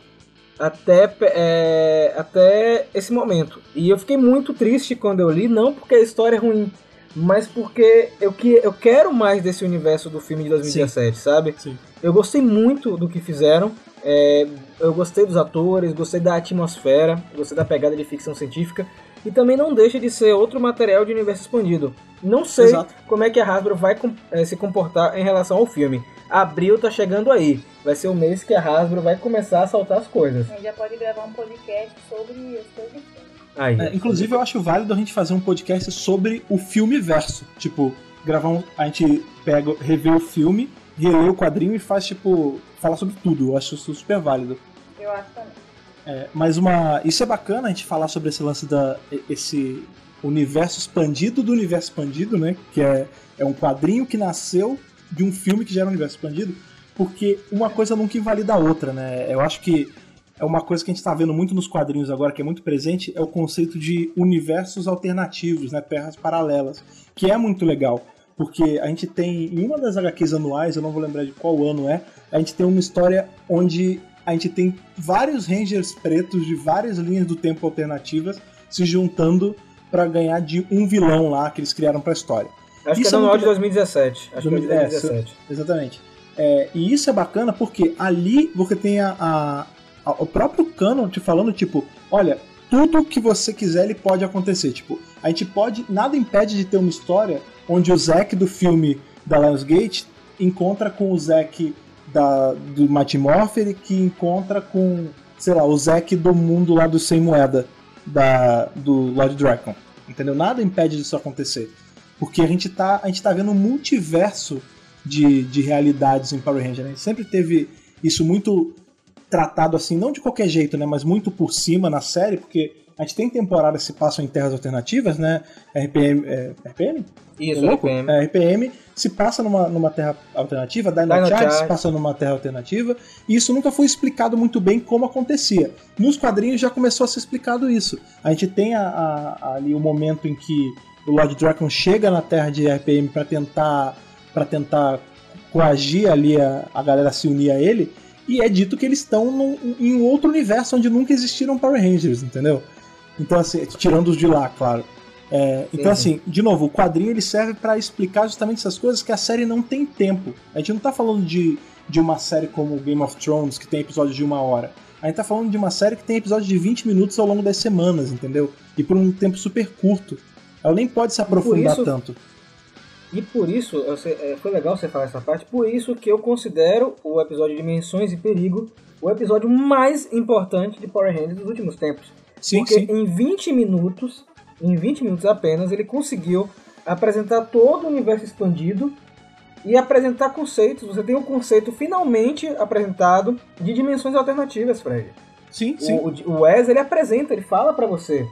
Até, é, até esse momento. E eu fiquei muito triste quando eu li, não porque a história é ruim, mas porque eu, que, eu quero mais desse universo do filme de 2017, Sim. sabe? Sim. Eu gostei muito do que fizeram. É, eu gostei dos atores, gostei da atmosfera, gostei da pegada de ficção científica. E também não deixa de ser outro material de universo expandido. Não sei Exato. como é que a Hasbro vai é, se comportar em relação ao filme abril tá chegando aí. Vai ser o mês que a Hasbro vai começar a soltar as coisas. A gente já pode gravar um podcast sobre os coisas Aí, é, inclusive, eu acho válido a gente fazer um podcast sobre o filme verso. Tipo, gravar um. A gente pega, revê o filme, relê o quadrinho e faz, tipo, falar sobre tudo. Eu acho isso super válido. Eu acho também. É, mas uma. Isso é bacana a gente falar sobre esse lance da. esse universo expandido do universo expandido, né? Que é, é um quadrinho que nasceu de um filme que gera um universo expandido, porque uma coisa nunca invalida a outra, né? Eu acho que é uma coisa que a gente está vendo muito nos quadrinhos agora, que é muito presente, é o conceito de universos alternativos, né? Terras paralelas, que é muito legal. Porque a gente tem, em uma das HQs anuais, eu não vou lembrar de qual ano é, a gente tem uma história onde a gente tem vários Rangers pretos de várias linhas do tempo alternativas se juntando para ganhar de um vilão lá que eles criaram para a história. Acho isso que é no é de 2017. Acho que é de 2017. É, exatamente. É, e isso é bacana porque ali você tem a, a, a, o próprio canon te falando, tipo, olha, tudo que você quiser ele pode acontecer. Tipo, a gente pode. Nada impede de ter uma história onde o Zack do filme da Lionsgate encontra com o Zack da, do Mighty Morphin que encontra com, sei lá, o Zack do mundo lá do Sem Moeda da, do Lord Dragon. Entendeu? Nada impede disso acontecer. Porque a gente tá, a gente tá vendo um multiverso de, de realidades em Power Rangers. Né? A gente sempre teve isso muito tratado assim, não de qualquer jeito, né, mas muito por cima na série, porque a gente tem temporadas que se passam em terras alternativas, né? RPM. É, RPM? Isso, é RPM. É, RPM se passa numa, numa terra alternativa, Dino, Dino Charge se passa numa terra alternativa, e isso nunca foi explicado muito bem como acontecia. Nos quadrinhos já começou a ser explicado isso. A gente tem a, a, ali o momento em que o Lord Dragon chega na terra de RPM para tentar para tentar coagir ali a, a galera se unir a ele, e é dito que eles estão em um outro universo onde nunca existiram Power Rangers, entendeu? Então, assim, tirando os de lá, claro. É, então, assim, de novo, o quadrinho ele serve para explicar justamente essas coisas que a série não tem tempo. A gente não tá falando de, de uma série como Game of Thrones, que tem episódios de uma hora. A gente tá falando de uma série que tem episódios de 20 minutos ao longo das semanas, entendeu? E por um tempo super curto. Ela nem pode se aprofundar isso, tanto. E por isso, é, foi legal você falar essa parte, por isso que eu considero o episódio Dimensões e Perigo o episódio mais importante de Power Rangers dos últimos tempos. Sim, Porque sim. em 20 minutos, em 20 minutos apenas, ele conseguiu apresentar todo o universo expandido e apresentar conceitos. Você tem um conceito finalmente apresentado de dimensões alternativas, Fred. Sim, sim. O, o Wes, ele apresenta, ele fala para você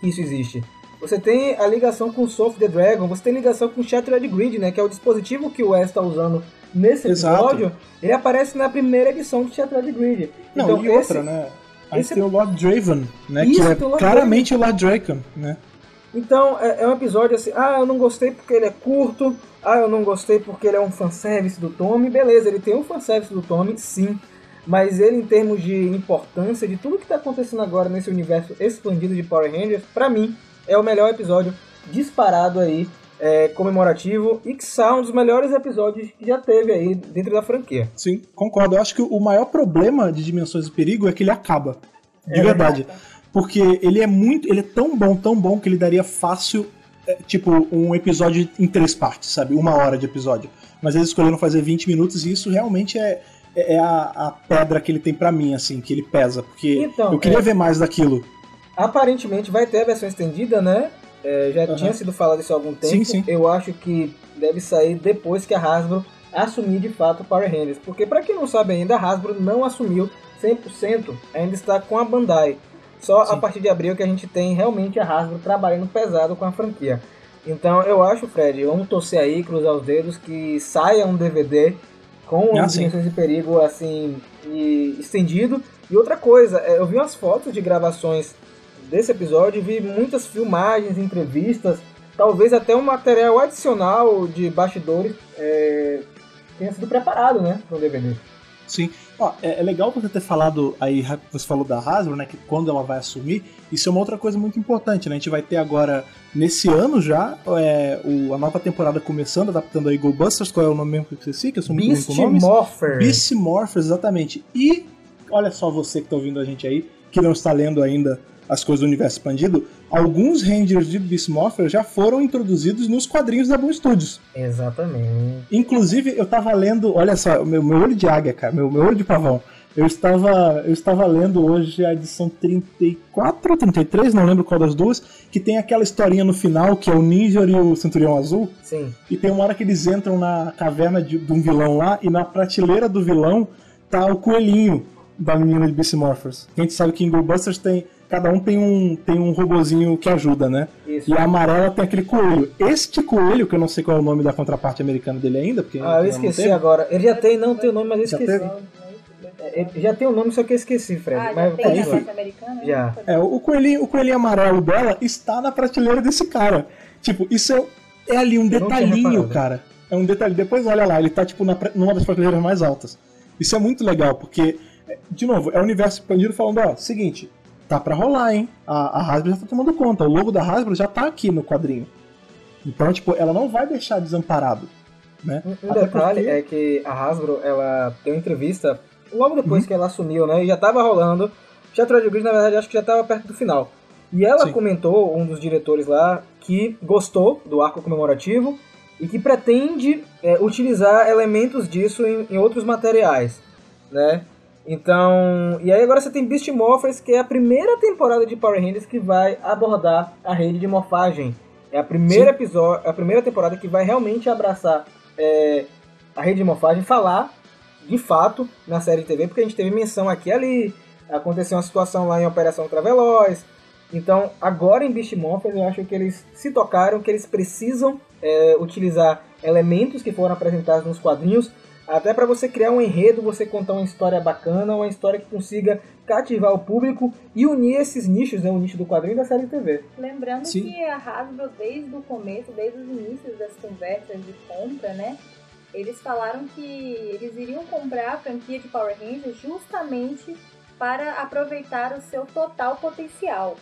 que isso existe. Você tem a ligação com o Soul the Dragon, você tem ligação com o Shattered Grid, né, que é o dispositivo que o Wes está usando nesse episódio. Exato. Ele aparece na primeira edição de Shattered Grid. Não, então, e esse, outra, né? Aí esse... tem o Lord Draven, né? Isso, que é o claramente Draven. o Lord Draken, né? Então, é, é, um episódio assim, ah, eu não gostei porque ele é curto, ah, eu não gostei porque ele é um fanservice do Tommy. Beleza, ele tem um fanservice do Tommy, sim. Mas ele, em termos de importância, de tudo que está acontecendo agora nesse universo expandido de Power Rangers, para mim, é o melhor episódio disparado aí, é, comemorativo, e que são um dos melhores episódios que já teve aí dentro da franquia. Sim, concordo. Eu acho que o maior problema de Dimensões de Perigo é que ele acaba. De é verdade. Porque ele é muito. Ele é tão bom, tão bom que ele daria fácil. É, tipo, um episódio em três partes, sabe? Uma hora de episódio. Mas eles escolheram fazer 20 minutos e isso realmente é, é a, a pedra que ele tem para mim, assim, que ele pesa. Porque então, eu queria é... ver mais daquilo. Aparentemente vai ter a versão estendida, né? É, já uhum. tinha sido falado isso há algum tempo. Sim, sim. Eu acho que deve sair depois que a Hasbro assumir de fato o Power Rangers. Porque, para quem não sabe ainda, a Hasbro não assumiu 100%, ainda está com a Bandai. Só sim. a partir de abril que a gente tem realmente a Hasbro trabalhando pesado com a franquia. Então eu acho, Fred, vamos torcer aí, cruzar os dedos, que saia um DVD com ah, Dimensões de Perigo assim e estendido. E outra coisa, é, eu vi umas fotos de gravações desse episódio, vi muitas filmagens, entrevistas, talvez até um material adicional de bastidores é, tenha sido preparado, né, para o DVD. Sim. Ó, é, é, legal você ter falado aí, você falou da Hasbro, né, que quando ela vai assumir, isso é uma outra coisa muito importante, né, a gente vai ter agora, nesse ano já, é, o, a nova temporada começando, adaptando aí Go Busters, qual é o nome mesmo que eu esqueci, que eu sou muito Beast ruim com nomes? Morpher. Beast Morpher, exatamente. E, olha só você que tá ouvindo a gente aí, que não está lendo ainda as coisas do universo expandido, alguns Rangers de Beast Morpher já foram introduzidos nos quadrinhos da Boom Studios. Exatamente. Inclusive, eu tava lendo, olha só, meu, meu olho de águia, cara, meu, meu olho de pavão. Eu estava, eu estava lendo hoje a edição 34 ou 33, não lembro qual das duas, que tem aquela historinha no final que é o Ninja e o Centurião Azul. Sim. E tem uma hora que eles entram na caverna de, de um vilão lá e na prateleira do vilão tá o coelhinho da menina de Beast Morphers. A gente sabe que em Busters tem cada um tem um, tem um robozinho que ajuda, né? Isso. E a amarela tem aquele coelho. Este coelho, que eu não sei qual é o nome da contraparte americana dele ainda, porque. Ah, eu esqueci agora. Ele já tem, não tem o nome, mas eu esqueci. É, já tem o um nome, só que eu esqueci, Fred. Ah, mas, tem é, americana? Já. É, o coelhinho, o coelhinho amarelo dela está na prateleira desse cara. Tipo, isso é, é ali um detalhinho, cara. É um detalhe. Depois olha lá, ele tá tipo na, numa das prateleiras mais altas. Isso é muito legal, porque, de novo, é o universo expandido falando, ó, seguinte, tá para rolar, hein? A, a Hasbro já tá tomando conta. O logo da Hasbro já tá aqui no quadrinho. Então, tipo, ela não vai deixar desamparado. Né? Um, um detalhe porque... é que a Hasbro, ela deu entrevista logo depois uhum. que ela assumiu, né? E já tava rolando. Já Trade Grid, na verdade, acho que já tava perto do final. E ela Sim. comentou, um dos diretores lá, que gostou do arco comemorativo e que pretende é, utilizar elementos disso em, em outros materiais, né? Então, e aí agora você tem Beast Morphers, que é a primeira temporada de Power Rangers que vai abordar a rede de morfagem. É a primeira episódio, a primeira temporada que vai realmente abraçar é, a rede de morfagem falar de fato na série de TV, porque a gente teve menção aqui e ali, aconteceu uma situação lá em Operação Traveloz. Então, agora em Beast Morphers, eu acho que eles se tocaram que eles precisam é, utilizar elementos que foram apresentados nos quadrinhos, até para você criar um enredo, você contar uma história bacana, uma história que consiga cativar o público e unir esses nichos, né, o nicho do quadrinho e da série TV. Lembrando Sim. que a Hasbro, desde o começo, desde os inícios das conversas de compra, né, eles falaram que eles iriam comprar a franquia de Power Rangers justamente para aproveitar o seu total potencial.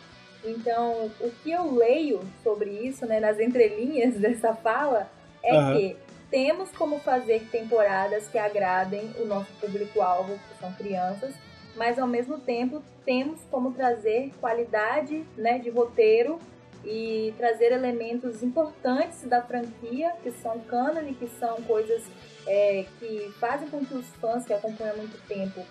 Então, o que eu leio sobre isso, né, nas entrelinhas dessa fala, é uhum. que temos como fazer temporadas que agradem o nosso público-alvo, que são crianças, mas ao mesmo tempo temos como trazer qualidade né, de roteiro e trazer elementos importantes da franquia, que são cânone, que são coisas é, que fazem com que os fãs que acompanham há muito tempo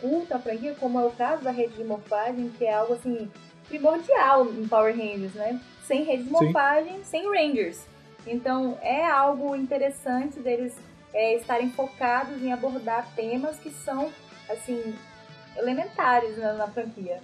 curtam a franquia, como é o caso da rede de morfagem, que é algo assim primordial em Power Rangers, né? Sem rede de morfagem, Sim. sem Rangers. Então é algo interessante deles é, estarem focados em abordar temas que são assim elementares na, na franquia.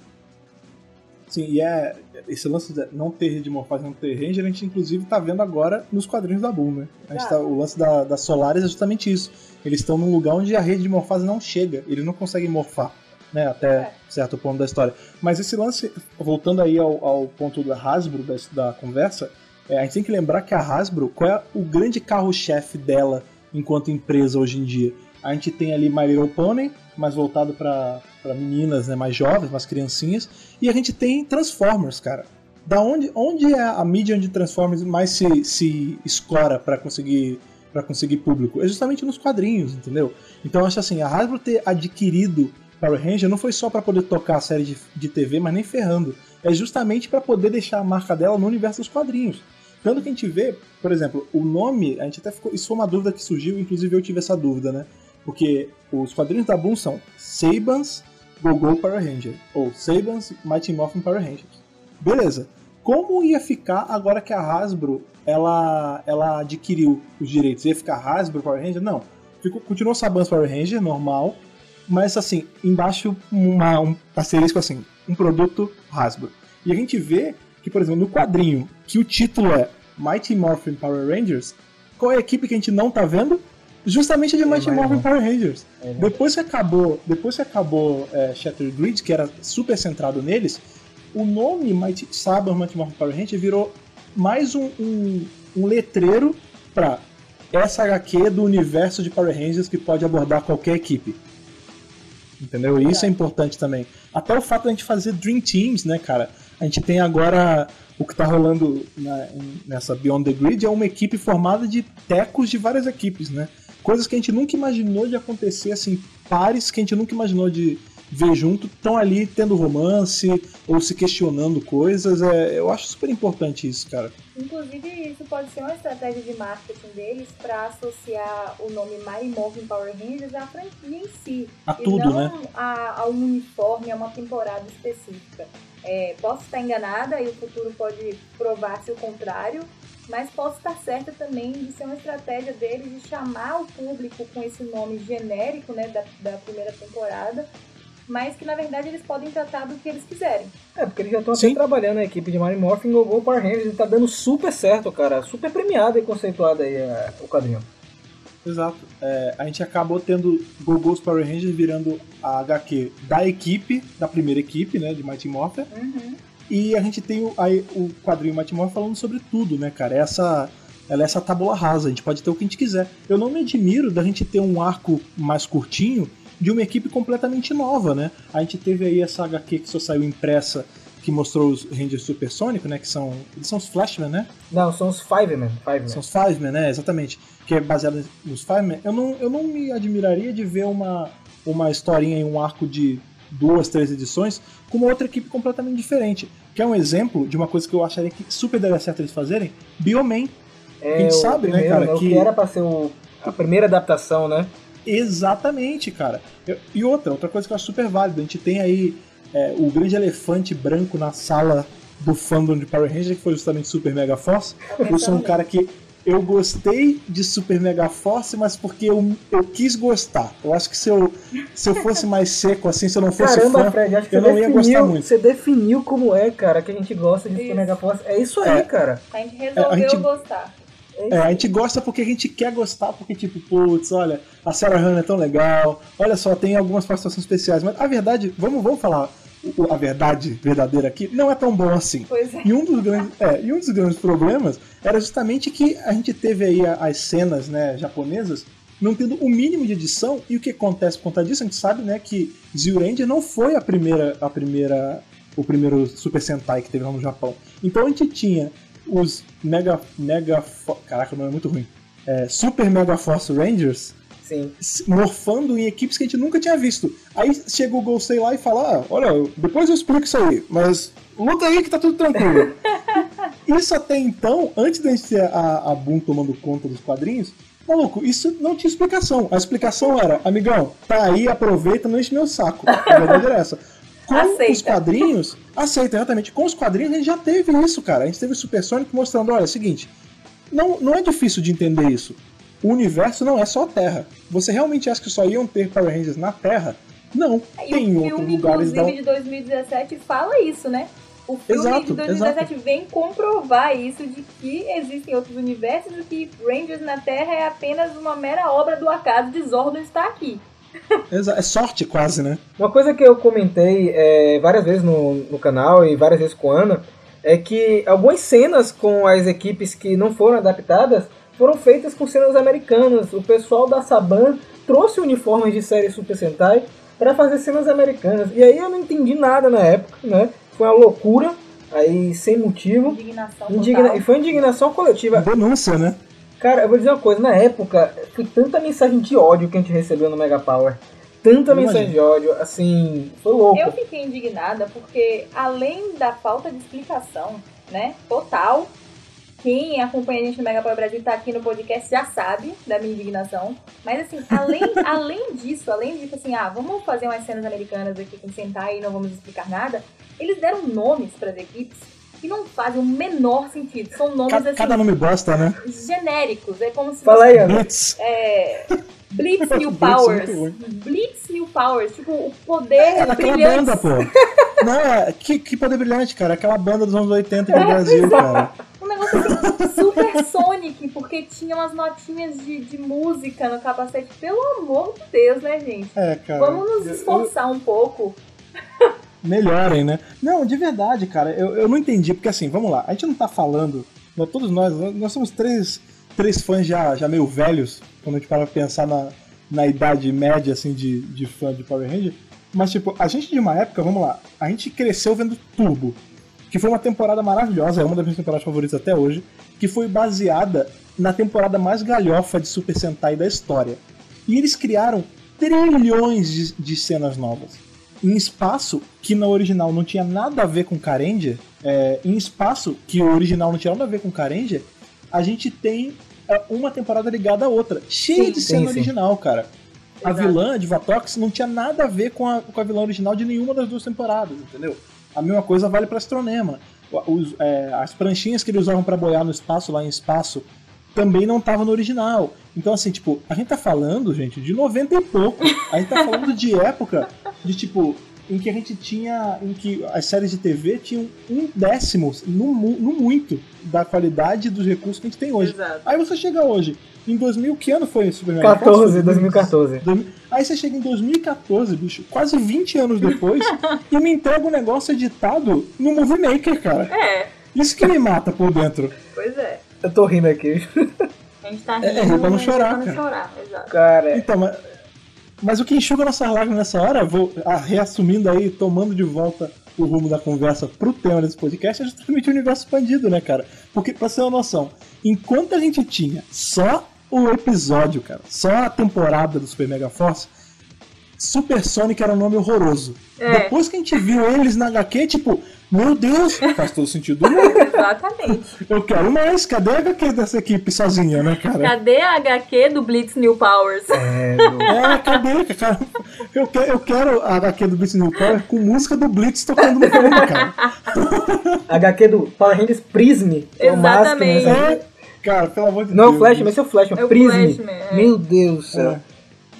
Sim, e é esse lance de não ter morfagem, não ter ranger, a gente inclusive tá vendo agora nos quadrinhos da Boom, né? Tá, o lance da, da Solaris é justamente isso. Eles estão num lugar onde a rede de morfagem não chega, eles não conseguem morfar, né? Até é. certo ponto da história. Mas esse lance, voltando aí ao, ao ponto da Hasbro, da, da conversa, é, a gente tem que lembrar que a Hasbro, qual é o grande carro-chefe dela enquanto empresa hoje em dia? A gente tem ali My Little Pony, mais voltado para meninas né, mais jovens, mais criancinhas. E a gente tem Transformers, cara. Da onde, onde é a mídia onde Transformers mais se, se escora para conseguir para conseguir público? É justamente nos quadrinhos, entendeu? Então acho assim, a Hasbro ter adquirido Power Ranger não foi só para poder tocar a série de, de TV, mas nem ferrando. É justamente para poder deixar a marca dela no universo dos quadrinhos. Tanto que a gente vê, por exemplo, o nome, a gente até ficou. Isso foi uma dúvida que surgiu, inclusive eu tive essa dúvida, né? Porque os quadrinhos da Boom são Sabans Go-Go Power Ranger, ou Sabans Mighty Morphin Power Rangers. Beleza. Como ia ficar agora que a Hasbro ela, ela adquiriu os direitos? Ia ficar Hasbro Power Ranger? Não. Ficou, continuou Sabans Power Ranger, normal, mas assim, embaixo uma, um asterisco assim, um produto Hasbro. E a gente vê que, por exemplo, no quadrinho, que o título é Mighty Morphin Power Rangers, qual é a equipe que a gente não tá vendo? Justamente de Mighty Morphin Power Rangers. É depois que acabou, depois que acabou é, Shattered Grid, que era super centrado neles, o nome Mighty Saban Mighty Morphin Power Ranger virou mais um, um, um letreiro para essa HQ do universo de Power Rangers que pode abordar qualquer equipe. Entendeu? E isso é importante também. Até o fato de a gente fazer Dream Teams, né, cara? A gente tem agora o que está rolando na, nessa Beyond the Grid é uma equipe formada de tecos de várias equipes, né? Coisas que a gente nunca imaginou de acontecer, assim, pares que a gente nunca imaginou de ver junto, estão ali tendo romance ou se questionando coisas. É, eu acho super importante isso, cara. Inclusive, isso pode ser uma estratégia de marketing deles para associar o nome Mighty Morphin Power Rangers à franquia em si. A tudo, não né? A, a um uniforme, a uma temporada específica. É, posso estar enganada e o futuro pode provar-se o contrário, mas posso estar certa também de ser uma estratégia deles de chamar o público com esse nome genérico né, da, da primeira temporada, mas que na verdade eles podem tratar do que eles quiserem. É, porque eles já estão até trabalhando na equipe de Mario Morphin Go Power Rangers e tá dando super certo, cara. Super premiado e conceituado aí é, o quadrinho. Exato. É, a gente acabou tendo Gogo's Power Rangers virando a HQ da equipe, da primeira equipe, né, de Mighty Morphin. Uhum. E a gente tem o, aí, o quadrinho Mighty Morphin falando sobre tudo, né, cara? Essa, ela é essa tábula rasa, a gente pode ter o que a gente quiser. Eu não me admiro da gente ter um arco mais curtinho de uma equipe completamente nova, né? A gente teve aí essa HQ que só saiu impressa que mostrou os Rangers Supersônico, né? Que são. Eles são os Flashman, né? Não, são os Fivemen. Five são os Fivemen, né? Exatamente. Que é baseado nos Fivemen. Eu não, eu não me admiraria de ver uma, uma historinha em um arco de duas, três edições com uma outra equipe completamente diferente. Que é um exemplo de uma coisa que eu acharia que super daria certo eles fazerem. Bioman. É, a gente sabe, né, primeiro, né, cara? Que... que era pra ser o, a primeira adaptação, né? Exatamente, cara. E outra, outra coisa que eu acho super válida, a gente tem aí é, o grande elefante branco na sala do fandom de Power Rangers, que foi justamente Super Mega Force. Eu sou um cara que eu gostei de Super Mega Force, mas porque eu, eu quis gostar. Eu acho que se eu, se eu fosse mais seco, assim, se eu não fosse Caramba, fã, Fred, acho que eu você não ia gostar muito. Você definiu como é, cara, que a gente gosta de Super Isso. Mega Force. É isso aí, É. cara. A gente resolveu a gente- gostar. É a gente gosta porque a gente quer gostar, porque, tipo, putz, olha, a Sarah Hannah é tão legal, olha só, tem algumas participações especiais, mas a verdade, vamos, vamos falar a verdade verdadeira aqui, não é tão bom assim. Pois é. E um dos grandes, é, e um dos grandes problemas era justamente que a gente teve aí as cenas né, japonesas não tendo o mínimo de edição, e o que acontece por conta disso, a gente sabe né, que Zyuranger não foi a primeira, a primeira, o primeiro Super Sentai que teve lá no Japão. Então a gente tinha os Mega. Mega Caraca, o nome é muito ruim. É, Super Mega Force Rangers Sim. morfando em equipes que a gente nunca tinha visto. Aí chega o Gosei lá e fala: ah, olha, depois eu explico isso aí, mas luta aí que tá tudo tranquilo. isso até então, antes da gente ter a, a Boom tomando conta dos quadrinhos, maluco, isso não tinha explicação. A explicação era: amigão, tá aí, aproveita, não enche meu saco. A verdade era essa. Com Aceita. os quadrinhos, aceita, exatamente. Com os quadrinhos a gente já teve isso, cara. A gente teve o Super Sonic mostrando: olha, é o seguinte, não, não é difícil de entender isso. O universo não é só a Terra. Você realmente acha que só iam ter Power Rangers na Terra? Não. E Tem em o outros filme, lugares da. inclusive, de 2017 fala isso, né? O filme Exato, de 2017 vem comprovar isso de que existem outros universos e que Rangers na Terra é apenas uma mera obra do acaso de Zordon estar aqui. É sorte quase, né? Uma coisa que eu comentei é, várias vezes no, no canal e várias vezes com a Ana é que algumas cenas com as equipes que não foram adaptadas foram feitas com cenas americanas. O pessoal da Saban trouxe uniformes de série Super Sentai para fazer cenas americanas. E aí eu não entendi nada na época, né? Foi uma loucura, aí sem motivo. Indignação Indigna... total. E foi indignação coletiva. Denúncia, né? Cara, eu vou dizer uma coisa, na época, foi tanta mensagem de ódio que a gente recebeu no Mega Power. Tanta mensagem imagino. de ódio, assim, foi louco. Eu fiquei indignada porque, além da falta de explicação, né, total, quem acompanha a gente no Mega Power Brasil tá aqui no podcast já sabe da minha indignação. Mas assim, além, além disso, além de assim, ah, vamos fazer umas cenas americanas aqui com Sentai e não vamos explicar nada, eles deram nomes para as equipes que não fazem o menor sentido. São nomes Cada, assim, cada nome bosta, né? genéricos. É como se Fala aí, Ana. Blitz. é, Blitz New é Powers. Blitz New Powers. Tipo, o poder É brilhante. banda, pô. Não, é, que, que poder brilhante, cara. Aquela banda dos anos 80 aqui no Brasil, cara. Um negócio assim, super Sonic, porque tinha umas notinhas de, de música no capacete. Pelo amor de Deus, né, gente? É, cara. Vamos nos Eu- esforçar um pouco. melhorem, né? Não, de verdade, cara, eu, eu não entendi, porque assim, vamos lá, a gente não tá falando, nós, todos nós, nós somos três, três fãs já, já meio velhos, quando a gente para pensar na, na idade média, assim, de, de fã de Power Ranger, mas tipo, a gente de uma época, vamos lá, a gente cresceu vendo Turbo, que foi uma temporada maravilhosa, é uma das minhas temporadas favoritas até hoje, que foi baseada na temporada mais galhofa de Super Sentai da história. E eles criaram trilhões de, de cenas novas. Em espaço que na original não tinha nada a ver com Karendia, é, em espaço que o original não tinha nada a ver com Karendia, a gente tem é, uma temporada ligada à outra, cheia Sim. de cena Sim, sim. original, cara. A Exato. vilã de Vatox não tinha nada a ver com a, com a vilã original de nenhuma das duas temporadas, entendeu? A mesma coisa vale pra Astronema. Os- é, as pranchinhas que eles usavam pra boiar no espaço, lá em espaço, também não estavam no original. Então, assim, tipo, a gente tá falando, gente, de 90 e pouco. A gente tá falando de época de, tipo, em que a gente tinha. em que as séries de TV tinham um décimo, no, no muito, da qualidade dos recursos que a gente tem hoje. Exato. Aí você chega hoje, em 2000, que ano foi Super Mega Force? 14, 2014. Dois- Aí você chega em 2014, bicho, quase 20 anos depois, e me entrega um negócio editado no Movie Maker, cara. É, Isso que me mata por dentro. pois é. Eu tô rindo aqui. A gente tá rindo, É, é, pra não chorar, pra não cara. chorar, exato. Cara, Então, mas, mas o que enxuga nossas lágrimas nessa hora, vou ah, reassumindo aí, tomando de volta o rumo da conversa pro tema desse podcast, é justamente o universo expandido, né, cara? Porque, pra ser uma noção, enquanto a gente tinha só o episódio, cara, só a temporada do Super Mega Force, Super Sonic era um nome horroroso. É. Depois que a gente viu eles na HQ, tipo, meu Deus, faz todo sentido do mundo. Exatamente. Eu quero mais, cadê a HQ dessa equipe sozinha, né, cara? Cadê a HQ do Blitz New Powers? é, do- É, cadê, cara? Eu quero, eu quero a HQ do Blitz New Power com música do Blitz tocando no fundo, cara. HQ do Power Rangers Prism. é o máximo, Exatamente. né? É, Cara, pelo amor de Não, Deus. Não, Flashman, esse é o Flashman. É o Prism. Flashman, é. Meu Deus do céu. É.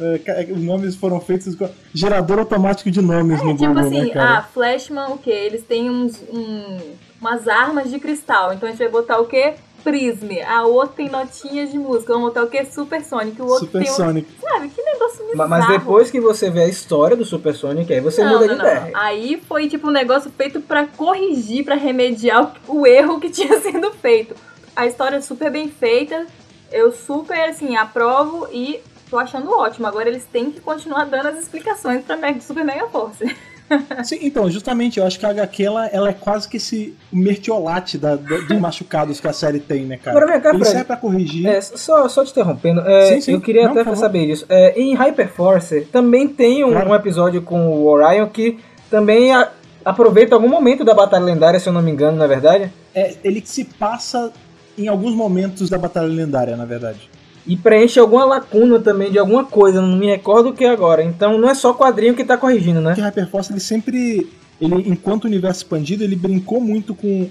É, os nomes foram feitos com gerador automático de nomes É, no tipo Google, assim, né, cara? ah, Flashman, o quê? Eles têm uns, um, umas armas de cristal. Então a gente vai botar o quê? Prism. A outra tem notinhas de música. Vamos botar o quê? Supersonic. O outro Super tem um, Sonic. Sabe, que negócio bizarro. Mas depois que você vê a história do Super Sonic, aí você não, muda não, de não. ideia. Aí foi tipo um negócio feito pra corrigir, pra remediar o, o erro que tinha sido feito. A história é super bem feita. Eu super, assim, aprovo e tô achando ótimo. Agora eles têm que continuar dando as explicações pra Mega- Super Mega Force. Sim, então, justamente, eu acho que a HQ ela, ela é quase que esse mertiolate da, da, dos machucados que a série tem, né, cara? Agora cá, Ele serve pra corrigir. É, só, só te interrompendo, é, Sim, sim. eu queria Não, até saber disso. É, em Hyperforce também tem um, Claro. um episódio com o Orion que também a- aproveita algum momento da Batalha Lendária, se eu não me engano, na verdade, É, ele que se passa em alguns momentos da Batalha Lendária, na verdade. E preenche alguma lacuna também de alguma coisa, não me recordo o que agora. Então não é só quadrinho que tá corrigindo, né? Porque Hyperforce, ele sempre, ele, enquanto universo expandido, ele brincou muito com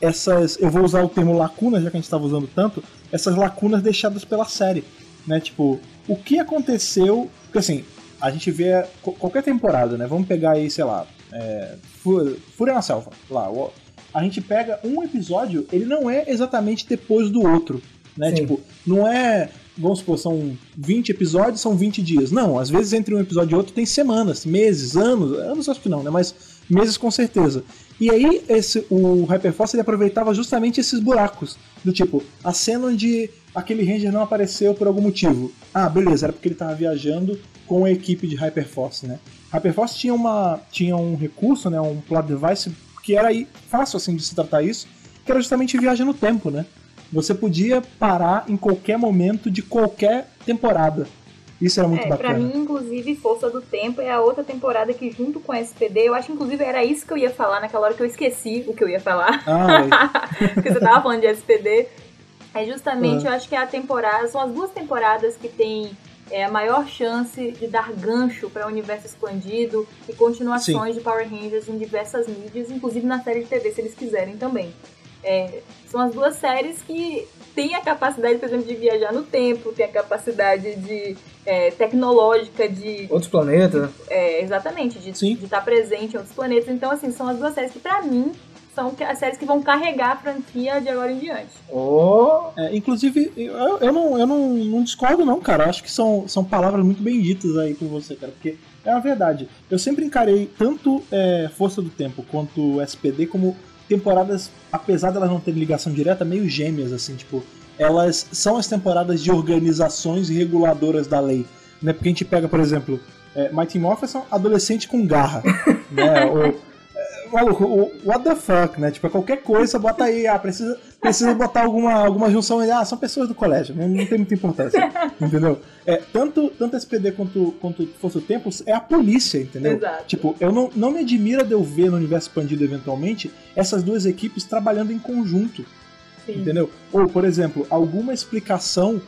essas, eu vou usar o termo lacuna, já que a gente estava usando tanto, essas lacunas deixadas pela série, né? Tipo, o que aconteceu, porque assim, a gente vê qualquer temporada, né? Vamos pegar aí, sei lá, é, Fúria na Selva, lá, o- a gente pega um episódio, ele não é exatamente depois do outro, né? Sim. Tipo, não é, vamos supor, são 20 episódios, são 20 dias. Não, às vezes entre um episódio e outro tem semanas, meses, anos, anos acho que não, né? Mas meses com certeza. E aí esse, o Hyperforce ele aproveitava justamente esses buracos, do tipo, a cena onde aquele Ranger não apareceu por algum motivo. Ah, beleza, era porque ele estava viajando com a equipe de Hyperforce, né? Hyperforce tinha, uma, tinha um recurso, né, um plot device que era aí fácil assim de se tratar isso, que era justamente viagem no tempo, né? Você podia parar em qualquer momento de qualquer temporada. Isso era muito é, bacana. pra mim, inclusive, Força do Tempo é a outra temporada que, junto com a SPD, eu acho, inclusive, era isso que eu ia falar naquela hora que eu esqueci o que eu ia falar. Ah, Porque você tava falando de SPD. É justamente, Uhum. eu acho que é a temporada, são as duas temporadas que tem é, a maior chance de dar gancho para o universo expandido e continuações de Power Rangers em diversas mídias, inclusive na série de TV, se eles quiserem também. É, são as duas séries que têm a capacidade, por exemplo, de viajar no tempo, tem a capacidade de é, tecnológica de Outros planetas, né? é, exatamente, de Sim. estar presente em outros planetas. Então, assim, são as duas séries que, pra mim, são as séries que vão carregar a franquia de agora em diante. Oh, É, inclusive, eu, eu, não, eu não, não discordo, não, cara. Eu acho que são, são palavras muito bem ditas aí por você, cara. Porque é a verdade. Eu sempre encarei tanto é, Força do Tempo quanto SPD como temporadas, apesar delas não terem ligação direta, meio gêmeas, assim, tipo. Elas são as temporadas de organizações reguladoras da lei. Né? Porque a gente pega, por exemplo, é, Mighty Morphin adolescente com garra. né? Ou, é, maluco, o what the fuck, né? Tipo, é qualquer coisa, bota aí, ah, precisa, precisa botar alguma, alguma junção aí, ah, são pessoas do colégio, não, não tem muita importância, entendeu? É, tanto, tanto SPD quanto, quanto Força do Tempo é a polícia, entendeu? Exato. Tipo, eu não, não me admira de eu ver no universo expandido eventualmente essas duas equipes trabalhando em conjunto, Sim. entendeu? Ou, por exemplo, alguma explicação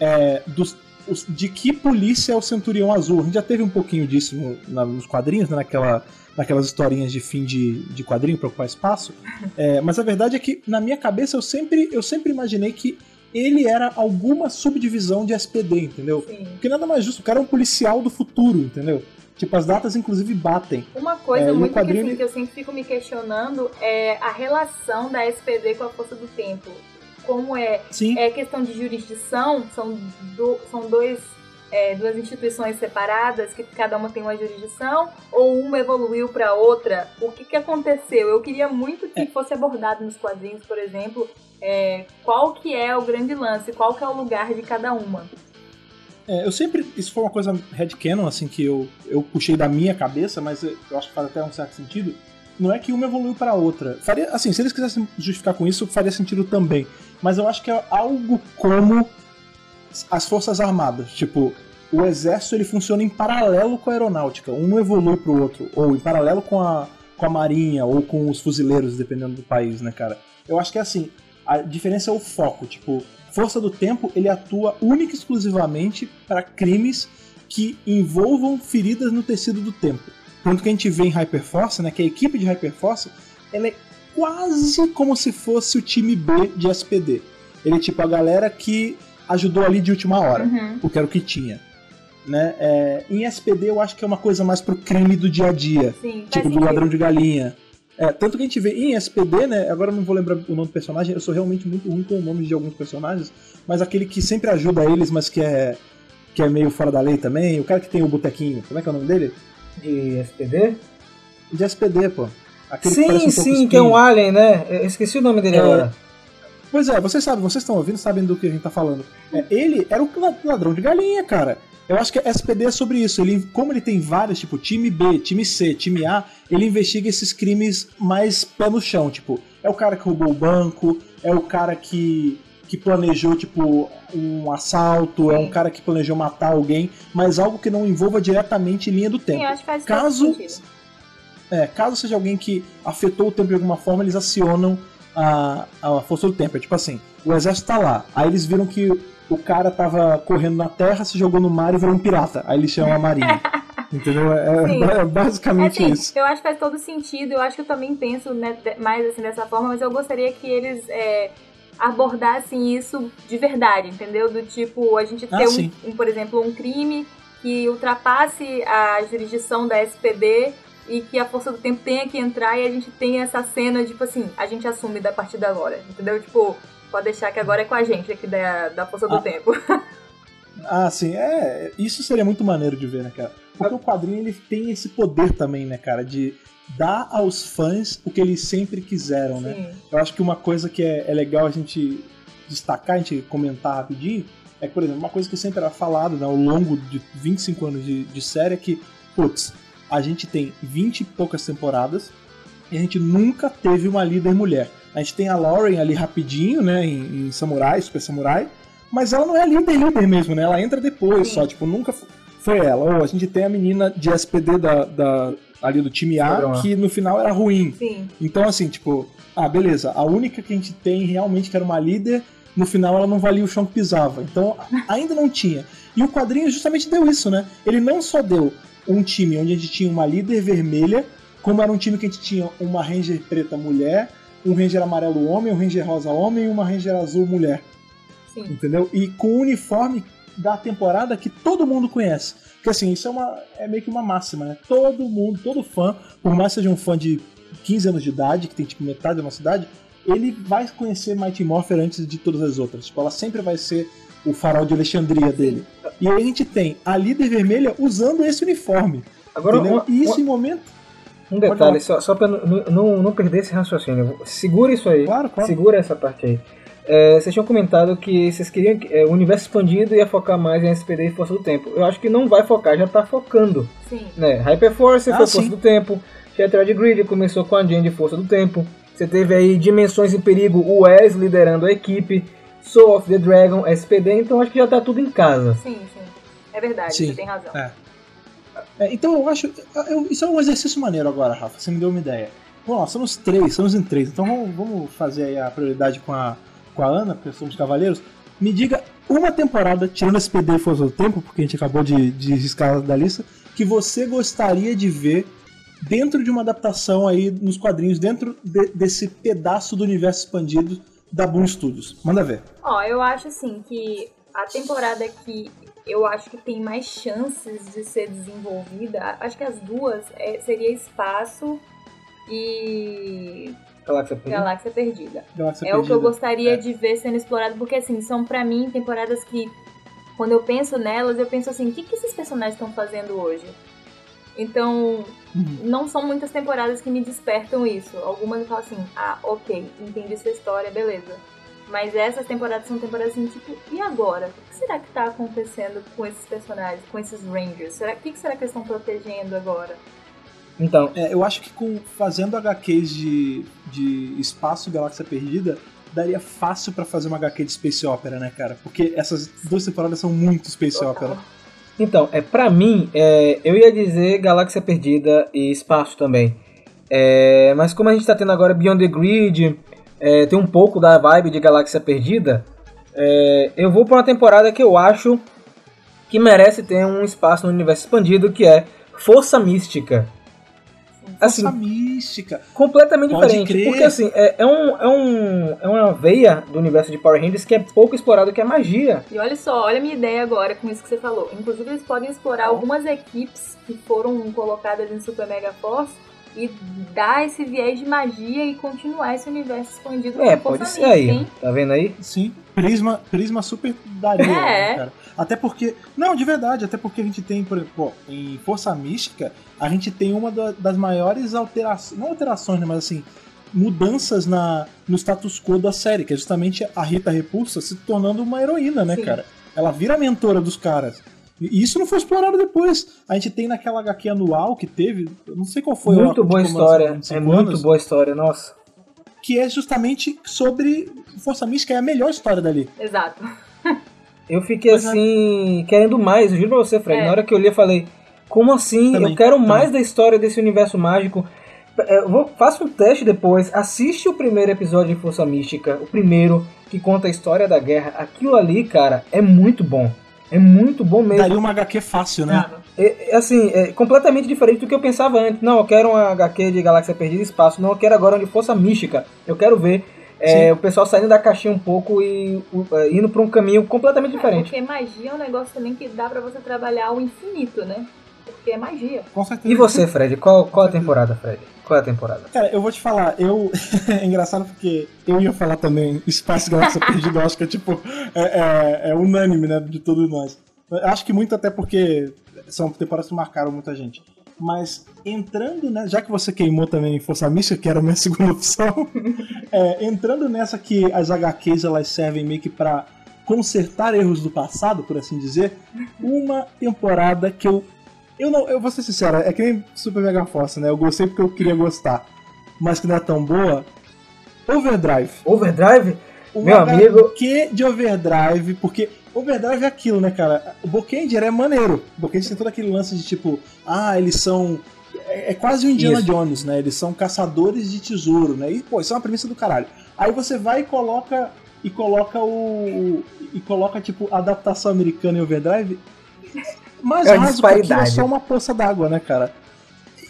é, dos, os- de que polícia é o Centurião Azul. A gente já teve um pouquinho disso no- na- nos quadrinhos, né, naquela, naquelas historinhas de fim de, de quadrinho para ocupar espaço. É, mas a verdade é que, na minha cabeça, eu sempre, eu sempre imaginei que ele era alguma subdivisão de SPD, entendeu? Sim. Porque nada mais justo, o cara é um policial do futuro, entendeu? Tipo, as datas inclusive batem. Uma coisa É, muito que, quadrinho, assim, ele- que eu sempre fico me questionando é a relação da SPD com a Força do Tempo. Como é, Sim. é questão de jurisdição, são, do- são dois, é, duas instituições separadas que cada uma tem uma jurisdição, ou uma evoluiu para outra? O que, que aconteceu? Eu queria muito É. que fosse abordado nos quadrinhos, por exemplo, é, qual que é o grande lance, qual que é o lugar de cada uma. É, eu sempre. Isso foi uma coisa headcanon, assim, que eu, eu puxei da minha cabeça, mas eu eu acho que faz até um certo sentido. Não é que uma evoluiu para outra. Faria, assim, se eles quisessem justificar com isso, faria sentido também. Mas eu acho que é algo como as Forças Armadas. Tipo, o exército ele funciona em paralelo com a aeronáutica. Um não evolui pro outro. Ou em paralelo com a, com a marinha, ou com os fuzileiros, dependendo do país, né, cara? Eu acho que é assim. A diferença é o foco. Tipo, Força do Tempo ele atua única e exclusivamente para crimes que envolvam feridas no tecido do tempo. Tanto que a gente vê em Hyperforce, né, que a equipe de Hyperforce ela é quase como se fosse o time B de SPD. Ele é tipo a galera que ajudou ali de última hora, uhum. porque era o que tinha. Né? É, em SPD eu acho que é uma coisa mais pro crime do dia a dia. Sim, tipo do ladrão de galinha. É, tanto que a gente vê em SPD, né? Agora eu não vou lembrar o nome do personagem, eu sou realmente muito ruim com o nome de alguns personagens, mas aquele que sempre ajuda eles, mas que é, que é meio fora da lei também, o cara que tem o botequinho, como é que é o nome dele? De SPD? De SPD, pô. Aquele sim, que um sim, que é um alien, né? Eu esqueci o nome dele é, agora. Pois é, vocês sabem, vocês estão ouvindo, sabem do que a gente tá falando. É, ele era o ladrão de galinha, cara. Eu acho que a SPD é sobre isso. Ele, como ele tem vários, tipo, time B, time C, time A, ele investiga esses crimes mais pé no chão. Tipo, é o cara que roubou o banco, é o cara que, que planejou, tipo, um assalto, é um cara que planejou matar alguém, mas algo que não envolva diretamente linha do tempo. Sim, acho que faz Caso, é, caso seja alguém que afetou o tempo de alguma forma, eles acionam a, a força do tempo. É tipo assim, o exército tá lá, aí eles viram que o cara tava correndo na terra, se jogou no mar e virou um pirata. Aí eles chamam a marinha. Entendeu? É, é basicamente é, assim, isso. Eu acho que faz todo sentido. Eu acho que eu também penso né, mais assim dessa forma, mas eu gostaria que eles é, abordassem isso de verdade, entendeu? Do tipo, a gente ah, ter um, um, por exemplo, um crime que ultrapasse a jurisdição da SPD e que a força do tempo tenha que entrar e a gente tenha essa cena, tipo assim, a gente assume da partir de agora, entendeu? Tipo, pode deixar que agora é com a gente aqui da, da força do ah. tempo. ah, sim, é. Isso seria muito maneiro de ver, né, cara? Porque o quadrinho ele tem esse poder também, né, cara, de dar aos fãs o que eles sempre quiseram, né? sim. Eu acho que uma coisa que é, é legal a gente destacar, a gente comentar rapidinho, é que, por exemplo, uma coisa que sempre era falado né, ao longo de 25 anos de, de série é que, putz, a gente tem 20 e poucas temporadas e a gente nunca teve uma líder mulher. A gente tem a Lauren ali rapidinho, né, em, em Samurai, Super Samurai, mas ela não é líder líder mesmo, né? Ela entra depois Sim. só, tipo, nunca foi ela. Ou a gente tem a menina de SPD da, da ali do time A, que no final era ruim. Sim. Então, assim, tipo, ah, beleza, a única que a gente tem realmente que era uma líder, no final ela não valia o chão que pisava. Então, ainda não tinha. E o quadrinho justamente deu isso, né? Ele não só deu um time onde a gente tinha uma líder vermelha, como era um time que a gente tinha uma Ranger preta mulher, um Ranger amarelo homem, um Ranger rosa homem e uma Ranger azul mulher. Sim. Entendeu? E com o uniforme da temporada que todo mundo conhece. Porque assim, isso é, uma, é meio que uma máxima, né? Todo mundo, todo fã, por mais que seja um fã de 15 anos de idade, que tem tipo metade da nossa idade, ele vai conhecer Mighty Morpher antes de todas as outras. Tipo, ela sempre vai ser o farol de Alexandria dele. E aí a gente tem a líder vermelha usando esse uniforme. Agora, uma, e isso uma, em momento. Um detalhe, só, só pra não, não, não perder esse raciocínio. Segura isso aí. Claro, claro. Segura essa parte aí. É, vocês tinham comentado que vocês queriam que é, o universo expandido ia focar mais em SPD e Força do Tempo. Eu acho que não vai focar, já tá focando. Sim. Né? Hyperforce ah, foi sim. Força do Tempo. Shattered Grid começou com a Jane de Força do Tempo. Você teve aí Dimensões em Perigo, o Wes liderando a equipe. Soul of the Dragon, SPD, então acho que já tá tudo em casa. Sim, sim. É verdade, sim. você tem razão. É. É, então eu acho. Eu, isso é um exercício maneiro agora, Rafa. Você me deu uma ideia. Bom, somos três, somos em três. Então vamos, vamos fazer aí a prioridade com a, com a Ana, porque somos cavaleiros. Me diga uma temporada, tirando esse PD Força do Tempo, porque a gente acabou de, de riscar da lista, que você gostaria de ver dentro de uma adaptação aí nos quadrinhos, dentro de, desse pedaço do universo expandido da Boom Studios. Manda ver. Ó, eu acho assim que a temporada que eu acho que tem mais chances de ser desenvolvida, acho que as duas é, seria Espaço e Galáxia Perdida. Galáxia Perdida. Galáxia é Perdida. o que eu gostaria é. de ver sendo explorado, porque assim, são para mim temporadas que quando eu penso nelas, eu penso assim, o que, que esses personagens estão fazendo hoje? Então, uhum. não são muitas temporadas que me despertam isso. Algumas eu falo assim, ah, ok, entendi sua história, beleza. Mas essas temporadas são temporadas assim, tipo, e agora? O que será que tá acontecendo com esses personagens, com esses Rangers? Será, o que será que eles estão protegendo agora? Então, é, eu acho que com, fazendo HQs de, de Espaço Galáxia Perdida, daria fácil para fazer uma HQ de Space Opera, né, cara? Porque essas duas temporadas são muito Space Total. Opera. Então, é para mim, é, eu ia dizer Galáxia Perdida e Espaço também. É, mas como a gente tá tendo agora Beyond the Grid, é, tem um pouco da vibe de Galáxia Perdida, é, eu vou para uma temporada que eu acho que merece ter um espaço no universo expandido, que é Força Mística. assim, mística. Completamente Pode diferente. Crer. Porque assim, é, é, um, é, um, é uma veia do universo de Power Rangers que é pouco explorado, que é magia. E olha só, olha a minha ideia agora com isso que você falou. Inclusive, eles podem explorar algumas equipes que foram colocadas em Super Mega Force e dar esse viés de magia e continuar esse universo expandido. É, pode ser aí. Sim? Tá vendo aí? Sim. Prisma, Prisma super daria, é. né, cara? Até porque. Não, de verdade, até porque a gente tem, por exemplo, em Força Mística, a gente tem uma das maiores alterações. Não alterações, né, mas assim. Mudanças na, no status quo da série, que é justamente a Rita Repulsa se tornando uma heroína, né, Sim. cara? Ela vira a mentora dos caras. E isso não foi explorado depois. A gente tem naquela HQ anual que teve, eu não sei qual foi. Muito boa história. É muito boa história, nossa. Que é justamente sobre Força Mística, é a melhor história dali. Exato. eu fiquei pois é. assim, é. querendo mais, eu juro pra você, Fred. É. Na hora que eu li, eu falei, como assim? Também, eu quero também. mais da história desse universo mágico. É, eu vou, faça um teste depois, assiste o primeiro episódio de Força Mística, o primeiro que conta a história da guerra. Aquilo ali, cara, é muito bom. É muito bom mesmo. Daria uma HQ fácil, né? É, é, assim, é completamente diferente do que eu pensava antes. Não, eu quero uma HQ de Galáxia Perdida e Espaço. Não, eu quero agora de Força Mística. Eu quero ver é, o pessoal saindo da caixinha um pouco e uh, indo para um caminho completamente é, diferente. Porque magia é um negócio também que dá para você trabalhar ao infinito, né? Porque é magia. Com certeza. E você, Fred? Qual, qual a temporada, Fred? Qual é a temporada? Cara, eu vou te falar, eu. é engraçado porque eu ia falar também Espaço Galáxia Perdida, acho que é tipo. É, é, é, unânime, né? De todos nós. Acho que muito até porque são temporadas que marcaram muita gente. Mas entrando, né? Já que você queimou também Força Mística, que era a minha segunda opção, é, entrando nessa que as HQs elas servem meio que pra consertar erros do passado, por assim dizer, uma temporada que eu eu não, eu vou ser sincero, é que nem Super Mega Force, né? Eu gostei porque eu queria gostar, mas que não é tão boa. Overdrive. Overdrive? Uma Meu amigo. Que de Overdrive, porque Overdrive é aquilo, né, cara? O Bookender é maneiro. O Bookender tem todo aquele lance de tipo, ah, eles são. É, é quase o Indiana isso. Jones, né? Eles são caçadores de tesouro, né? E, pô, isso é uma premissa do caralho. Aí você vai e coloca. E coloca o. E coloca, tipo, adaptação americana em Overdrive mais é raso que é só uma poça d'água, né, cara?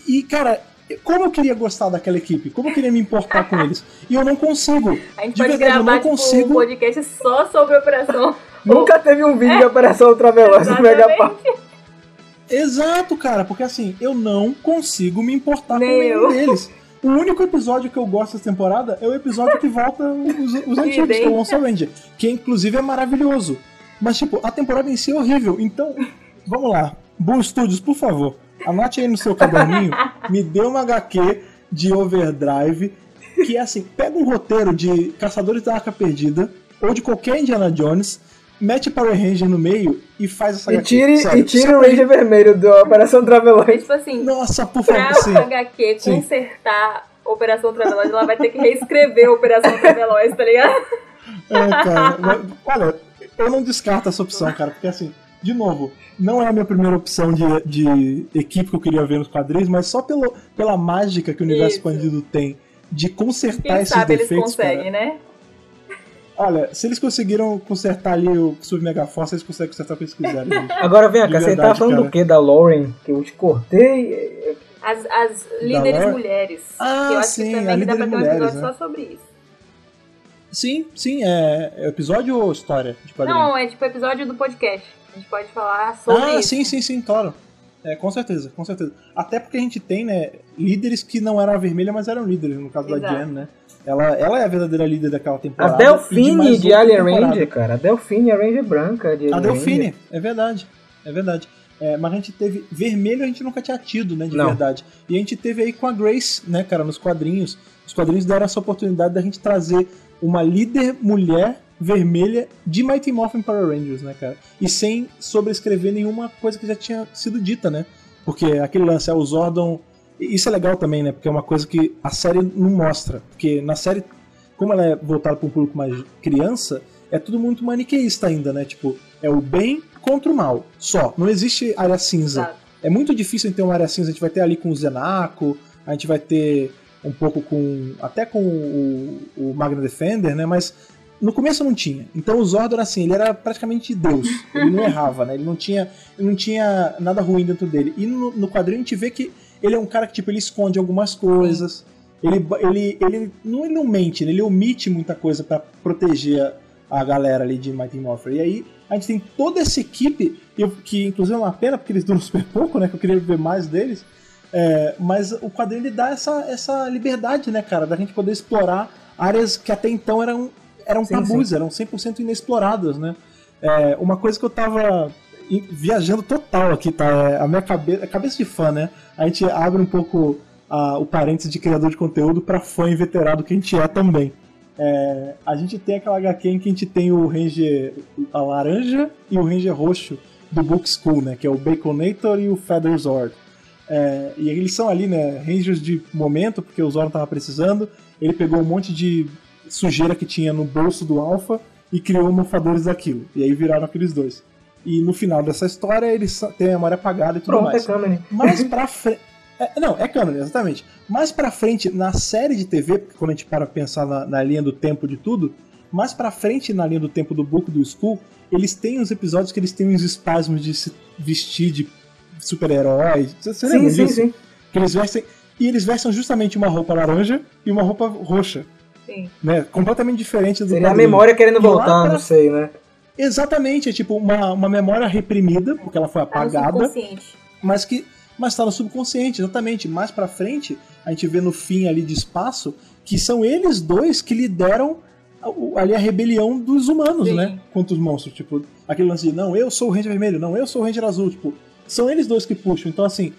E, cara, como eu queria gostar daquela equipe, como eu queria me importar com eles. E eu não consigo. A gente de pode verdade, gravar eu não tipo, consigo. um podcast só sobre a Operação. Nunca teve um vídeo é. de Operação Ultraveloz no Megapau. Exato, cara, porque assim, eu não consigo me importar Nem com nenhum deles. O único episódio que eu gosto dessa temporada é o episódio que volta os, os antigos, que é o Monster Ranger, que inclusive é maravilhoso. Mas, tipo, a temporada em si é horrível. Então, Vamos lá. Bull Studios, por favor, anote aí no seu caderninho, me dê uma HQ de Overdrive, que é assim, pega um roteiro de Caçadores da Arca Perdida, ou de qualquer Indiana Jones, mete Power Ranger no meio e faz essa e HQ. Tire, e tire o Ranger vermelho do Operação Traveloid. Tipo assim, Nossa, por favor, pra sim. HQ sim. consertar Operação Traveloid, ela vai ter que reescrever Operação Traveloid, tá ligado? É, cara. olha, eu não descarto essa opção, cara, porque assim, de novo, não é a minha primeira opção de, de equipe que eu queria ver nos quadrinhos, mas só pelo, pela mágica que o universo Isso. expandido tem de consertar Quem esses sabe defeitos. Eles conseguem, cara. né? Olha, se eles conseguiram consertar ali o Super Mega Force, eles conseguem consertar o que eles quiserem. Gente. Agora vem cá, você tá falando cara. do que da Lauren? Que eu te cortei? As, as líderes mulheres. Ah, eu acho sim, que também dá pra ter um episódio né? só sobre isso. Sim, sim, é, é episódio ou história de quadrinho? Não, é tipo episódio do podcast. A gente pode falar sobre ah, isso. sim, sim, sim, claro. É, com certeza, com certeza. Até porque a gente tem, né, líderes que não eram a vermelha, mas eram líderes, no caso Exato. da Jen, né? Ela, ela é a verdadeira líder daquela temporada. A Delfine de, de Alien Ranger, cara. A Delfine, a Ranger branca de A Delfine, Ranger. é verdade. É verdade. É, mas a gente teve. Vermelho a gente nunca tinha tido, né? De não. verdade. E a gente teve aí com a Grace, né, cara, nos quadrinhos. Os quadrinhos deram essa oportunidade da gente trazer uma líder mulher vermelha de Mighty Morphin Power Rangers, né, cara? E sem sobrescrever nenhuma coisa que já tinha sido dita, né? Porque aquele lance, é o Zordon. Isso é legal também, né? Porque é uma coisa que a série não mostra. Porque na série, como ela é voltada para um público mais criança, é tudo muito maniqueísta ainda, né? Tipo, é o bem contra o mal. Só. Não existe área cinza. Claro. É muito difícil ter uma área cinza. A gente vai ter ali com o Zenaco, a gente vai ter um pouco com. até com o, o Magna Defender, né? Mas no começo não tinha. Então o Zordon, assim, ele era praticamente Deus. Ele não errava, né? Ele não tinha, ele não tinha nada ruim dentro dele. E no, no quadrinho a gente vê que ele é um cara que, tipo, ele esconde algumas coisas. Ele, ele, ele, não, ele não mente, ele omite muita coisa para proteger a, a, galera ali de Mighty Morpher. E aí a gente tem toda essa equipe, que inclusive é uma pena porque eles duram super pouco, né? Que eu queria ver mais deles. É, mas o quadrinho ele dá essa, essa liberdade, né, cara, da gente poder explorar áreas que até então eram, eram sim, tabus, sim. eram 100% inexploradas, né? É, uma coisa que eu tava viajando total aqui, tá? É a minha cabeça, cabeça de fã, né? A gente abre um pouco a, o parênteses de criador de conteúdo para fã inveterado que a gente é também. É, a gente tem aquela HQ em que a gente tem o Ranger a laranja e o Ranger roxo do Book School, né? Que é o Baconator e o Featherzord. É, e eles são ali, né? Rangers de momento, porque o Zordon tava precisando. Ele pegou um monte de sujeira que tinha no bolso do Alpha e criou mofadores daquilo. E aí viraram aqueles dois. E no final dessa história eles têm a memória apagada e tudo Pronto, mais. É. Mais pra frente. É, não, é canon, exatamente. Mais pra frente, na série de TV, porque quando a gente para pensar na, na, linha do tempo de tudo, mais pra frente na linha do tempo do book do School, eles têm uns episódios que eles têm uns espasmos de se vestir de super-herói. Você sim, lembra sim, disso? Sim. Que eles vestem. E eles vestem justamente uma roupa laranja e uma roupa roxa. Sim. Né? Completamente diferente do Seria a memória querendo voltar, pra... não sei, né? Exatamente, é tipo uma, uma memória reprimida, porque ela foi tá apagada. mas que mas está no subconsciente, exatamente. Mais para frente, a gente vê no fim ali de espaço que são eles dois que lideram ali a rebelião dos humanos, Sim. né? Contra os monstros, tipo, aquele lance de não, eu sou o Ranger Vermelho, não, eu sou o Ranger Azul, tipo, são eles dois que puxam. Então, assim,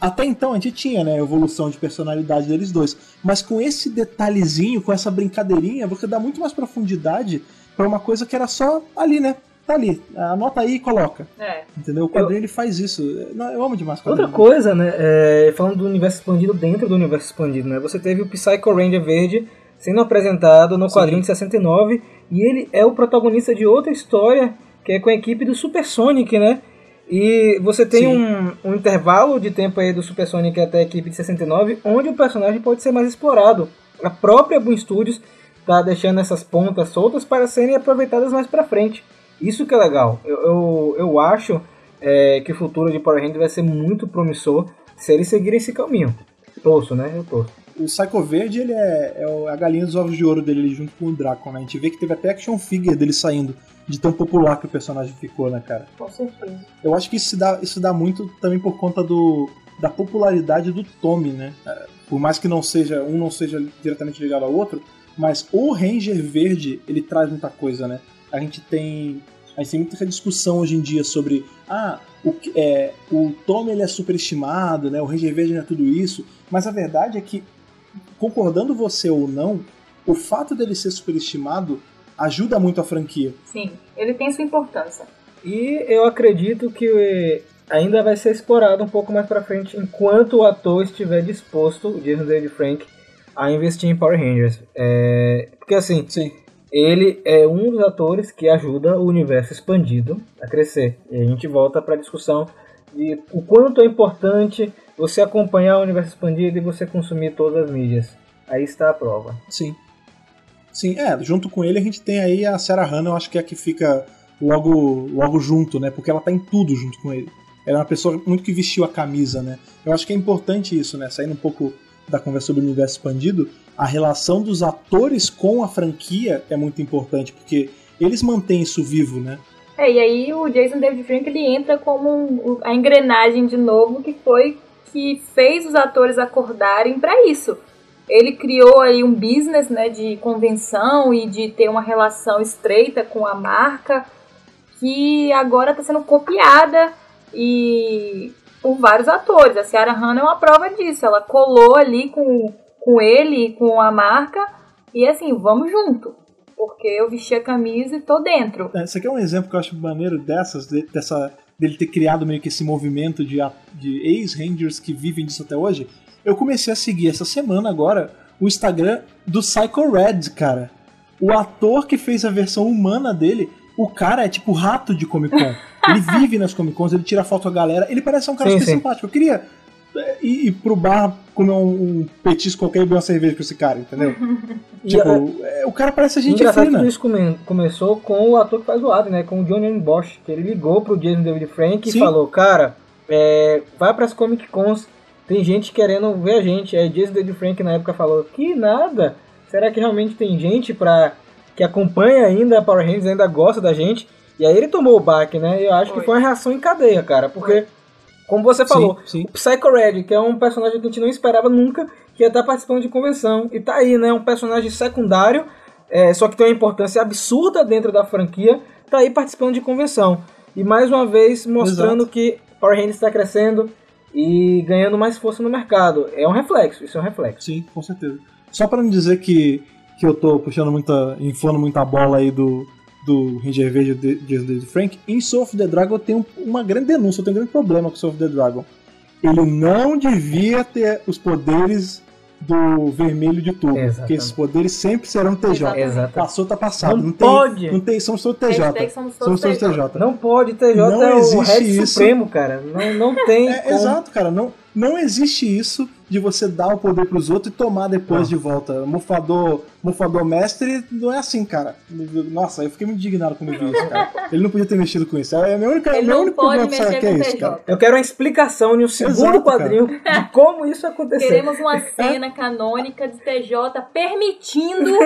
até então a gente tinha, né, a evolução de personalidade deles dois, mas com esse detalhezinho, com essa brincadeirinha, você dá muito mais profundidade para uma coisa que era só ali, né? Tá ali, anota aí e coloca. É. Entendeu? O quadrinho eu... ele faz isso. Eu amo demais quadrinho. Outra coisa, né? É, falando do universo expandido dentro do universo expandido, né? Você teve o Psycho Ranger Verde sendo apresentado no Sim. quadrinho de 69 e ele é o protagonista de outra história que é com a equipe do Super Sonic, né? E você tem um, um, intervalo de tempo aí do Super Sonic até a equipe de 69, onde o personagem pode ser mais explorado. A própria Boom Studios tá deixando essas pontas soltas para serem aproveitadas mais para frente. Isso que é legal. Eu, eu, eu acho é, que o futuro de Power Rangers vai ser muito promissor se eles seguirem esse caminho. Torço, né? Eu torço. O Psycho Verde, ele é, é a galinha dos ovos de ouro dele junto com o Draco, né? A gente vê que teve até action figure dele saindo de tão popular que o personagem ficou, né, cara? Com certeza. Eu acho que isso dá, isso dá muito também por conta do, da popularidade do Tommy, né? É, por mais que não seja um não seja diretamente ligado ao outro, mas o Ranger Verde, ele traz muita coisa, né? A gente tem a gente tem muita discussão hoje em dia sobre ah, o, é, o Tom ele é superestimado, né? O Ranger Verde não é tudo isso, mas a verdade é que concordando você ou não, o fato dele ser superestimado ajuda muito a franquia. Sim, ele tem sua importância. E eu acredito que ainda vai ser explorado um pouco mais para frente enquanto o ator estiver disposto, o Jason David Frank, a investir em Power Rangers. É, porque assim, Sim. ele é um dos atores que ajuda o universo expandido a crescer. E a gente volta para a discussão de o quanto é importante você acompanhar o universo expandido e você consumir todas as mídias. Aí está a prova. Sim. Sim, é, junto com ele a gente tem aí a Sarah Hannah, eu acho que é a que fica logo, logo junto, né? Porque ela tá em tudo junto com ele. Ela é uma pessoa muito que vestiu a camisa, né? Eu acho que é importante isso, né? Saindo um pouco da conversa sobre o universo expandido, a relação dos atores com a franquia é muito importante, porque eles mantêm isso vivo, né? É, e aí o Jason David Frank ele entra como a engrenagem de novo que foi que fez os atores acordarem para isso. Ele criou aí um business, né, de convenção e de ter uma relação estreita com a marca que agora está sendo copiada e por vários atores. A Ciara Hanna é uma prova disso. Ela colou ali com, com ele, com a marca, e assim, vamos junto. Porque eu vesti a camisa e tô dentro. Esse aqui é um exemplo que eu acho maneiro dessas, dessa, dele ter criado meio que esse movimento de, de ex-Rangers que vivem disso até hoje. Eu comecei a seguir essa semana agora o Instagram do Psycho Red, cara. O ator que fez a versão humana dele, o cara é tipo rato de Comic Con. Ele vive nas Comic Cons, ele tira foto com a galera. Ele parece um cara sim, super sim. simpático. Eu queria ir, ir pro bar comer um, um petisco qualquer e beber uma cerveja com esse cara, entendeu? tipo, é, o cara parece a gente fina. isso come, começou com o ator que faz o Adam, né? Com o Johnny Bosch, que ele ligou pro Jason David Frank e falou, cara, é, vai pras Comic Cons tem gente querendo ver a gente. Aí Jason David Frank na época falou: Que nada! Será que realmente tem gente pra, que acompanha ainda a Power Rangers, ainda gosta da gente? E aí ele tomou o baque, né? Eu acho foi. que foi uma reação em cadeia, cara. Porque, foi. Como você falou, sim, sim. o Psycho Red, que é um personagem que a gente não esperava nunca que ia estar participando de convenção. E tá aí, né? Um personagem secundário, é, só que tem uma importância absurda dentro da franquia, tá aí participando de convenção. E mais uma vez mostrando Exato. que Power Rangers está crescendo e ganhando mais força no mercado. É um reflexo, isso é um reflexo. Sim, com certeza. Só para não dizer que, que eu tô puxando muita. inflando muita bola aí do, do Ranger Verde de, de, Frank, em Soul of the Dragon eu tenho uma grande denúncia, eu tenho um grande problema com Soul of the Dragon. Ele não devia ter os poderes do vermelho de tubo. Exatamente. Porque esses poderes sempre serão TJ. Exatamente. Passou, tá passado. Não, não pode. Tem, não tem, somos todos TJ. Somos todos TJ. TJ. Não pode, TJ não é o Red Supremo, cara. Não, não tem. É, exato, cara. Não, não existe isso de você dar o poder pros outros e tomar depois não. de volta. Mofador, mofador mestre não é assim, cara. Nossa, eu fiquei muito indignado vi isso, cara. Ele não podia ter mexido com isso. É a minha única, Ele meu único problema que é isso, cara. Eu quero uma explicação em um segundo Exato, cara. de como isso aconteceu. Queremos uma cena canônica de TJ permitindo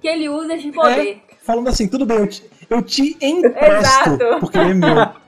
que ele use esse poder. É, falando assim, tudo bem, eu te, eu te empresto, Exato. porque ele é meu.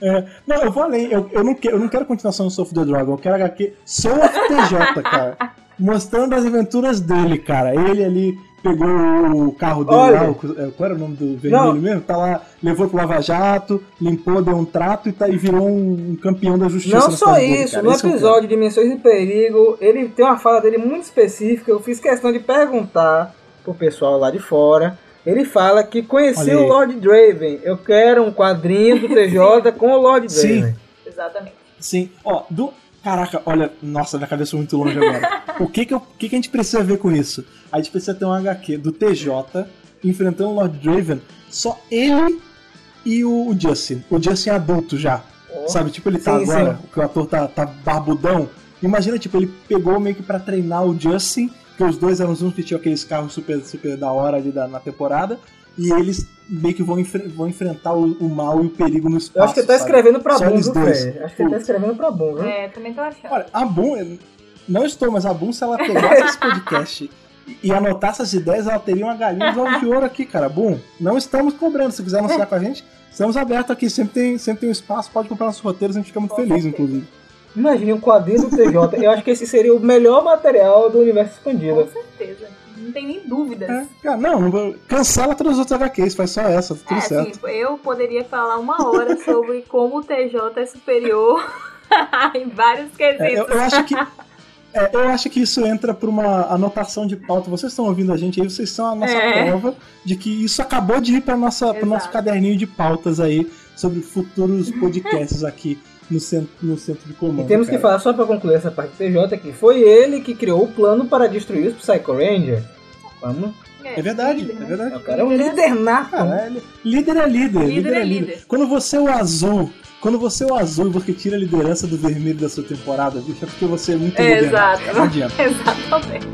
É, não, eu vou além. Eu, eu, não quero, eu não quero continuação do Soul of the Dragon. Eu quero HQ Soul of TJ, cara. Mostrando as aventuras dele, cara. Ele ali pegou o carro dele Olha, lá. É, qual era o nome do vermelho não. mesmo? Tá lá, levou pro Lava Jato, limpou, deu um trato e, tá, e virou um, um campeão da justiça. Não só isso, dele, no Esse episódio de Dimensões de Perigo, ele tem uma fala dele muito específica. Eu fiz questão de perguntar pro pessoal lá de fora ele fala que conheceu o Lord Draven. Eu quero um quadrinho do TJ com o Lord Draven. Sim. Exatamente. Sim. Ó, do. Caraca, olha, nossa, minha cabeça foi muito longe agora. o que que, eu, que que a gente precisa ver com isso? A gente precisa ter um HQ do TJ enfrentando o Lord Draven, só ele e o Justin. O Justin adulto já. Oh. Sabe, tipo, ele tá sim, agora, sim. que o ator tá, tá barbudão. Imagina, tipo, ele pegou meio que pra treinar o Justin porque os dois eram os únicos que tinham aqueles carros super, super da hora ali da, na temporada. E eles meio que vão, enfre vão enfrentar o, o, mal e o perigo no espaço. Eu acho que ele tá escrevendo pra Boom? Acho que ele tá escrevendo pra Boom, viu? É, também tô achando. Olha, a Boom, não estou, mas a Boom, se ela pegasse esse podcast e anotasse as ideias, ela teria uma galinha de ovo de ouro aqui, cara. Boom, não estamos cobrando. Se quiser anunciar com a gente, estamos abertos aqui. Sempre tem, sempre tem um espaço, pode comprar nossos roteiros, a gente fica muito feliz, inclusive. Imagine um quadrinho do TJ. Eu acho que esse seria o melhor material do universo expandido. Com certeza. Não tem nem dúvidas. É, não, não, cancela todas as outras HQs, faz só essa, tudo é, certo. Assim, eu poderia falar uma hora sobre como o TJ é superior em vários quesitos. É, eu, eu, acho que. É, eu acho que isso entra para uma anotação de pauta. Vocês estão ouvindo a gente aí, vocês são a nossa é. prova de que isso acabou de ir para o nosso caderninho de pautas aí sobre futuros podcasts aqui no centro, no centro de comando. E temos cara. que falar, só para concluir essa parte do CJ, que foi ele que criou o plano para destruir os Psycho Ranger. Vamos. É, é verdade, líder, é verdade. O cara é um líder nato. líder é líder, líder, líder é, é líder. Quando você é o azul, quando você é o azul você tira a liderança do vermelho da sua temporada, bicho, é porque você é muito é, Exato. Não adianta. Exatamente.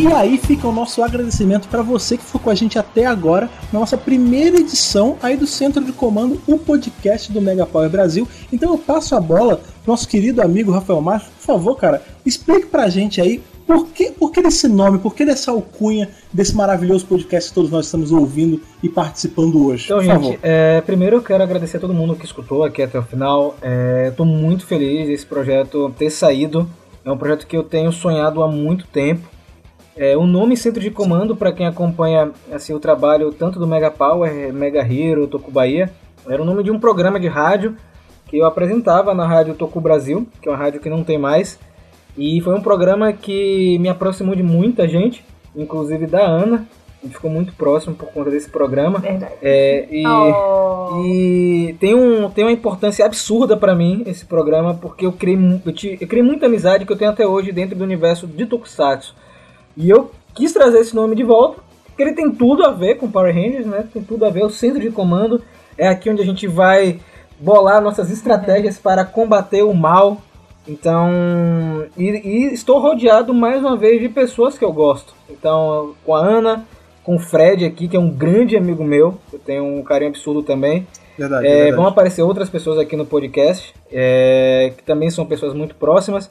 E aí fica o nosso agradecimento para você que ficou com a gente até agora na nossa primeira edição aí do Centro de Comando, o podcast do Mega Power Brasil. Então eu passo a bola pro nosso querido amigo Rafael Marques. Por favor, cara, explique pra gente aí por que, por que desse nome, por que dessa alcunha desse maravilhoso podcast que todos nós estamos ouvindo e participando hoje? Então, por gente, é, primeiro eu quero agradecer a todo mundo que escutou aqui até o final. Estou é, muito feliz desse projeto ter saído. É um projeto que eu tenho sonhado há muito tempo. É, o nome Centro de Comando, para quem acompanha assim, o trabalho tanto do Mega Power, Mega Hero, Toku Bahia, era o nome de um programa de rádio que eu apresentava na rádio Toku Brasil, que é uma rádio que não tem mais. E foi um programa que me aproximou de muita gente, inclusive da Ana. A gente ficou muito próximo por conta desse programa. Verdade. É, e, oh. e tem, um, tem uma importância absurda para mim esse programa, porque eu criei, eu, te, eu criei muita amizade que eu tenho até hoje dentro do universo de Tokusatsu. E eu quis trazer esse nome de volta, porque ele tem tudo a ver com Power Rangers, né? Tem tudo a ver, o centro de comando é aqui onde a gente vai bolar nossas estratégias para combater o mal. Então, e, e, estou rodeado mais uma vez de pessoas que eu gosto. Então, com a Ana, com o Fred aqui, que é um grande amigo meu, eu tenho um carinho absurdo também. Verdade, é, verdade. Vão aparecer outras pessoas aqui no podcast, é, que também são pessoas muito próximas.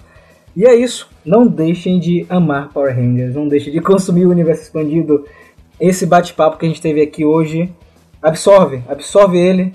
E é isso. Não deixem de amar Power Rangers, não deixem de consumir o universo expandido. Esse bate-papo que a gente teve aqui hoje, absorve, absorve ele,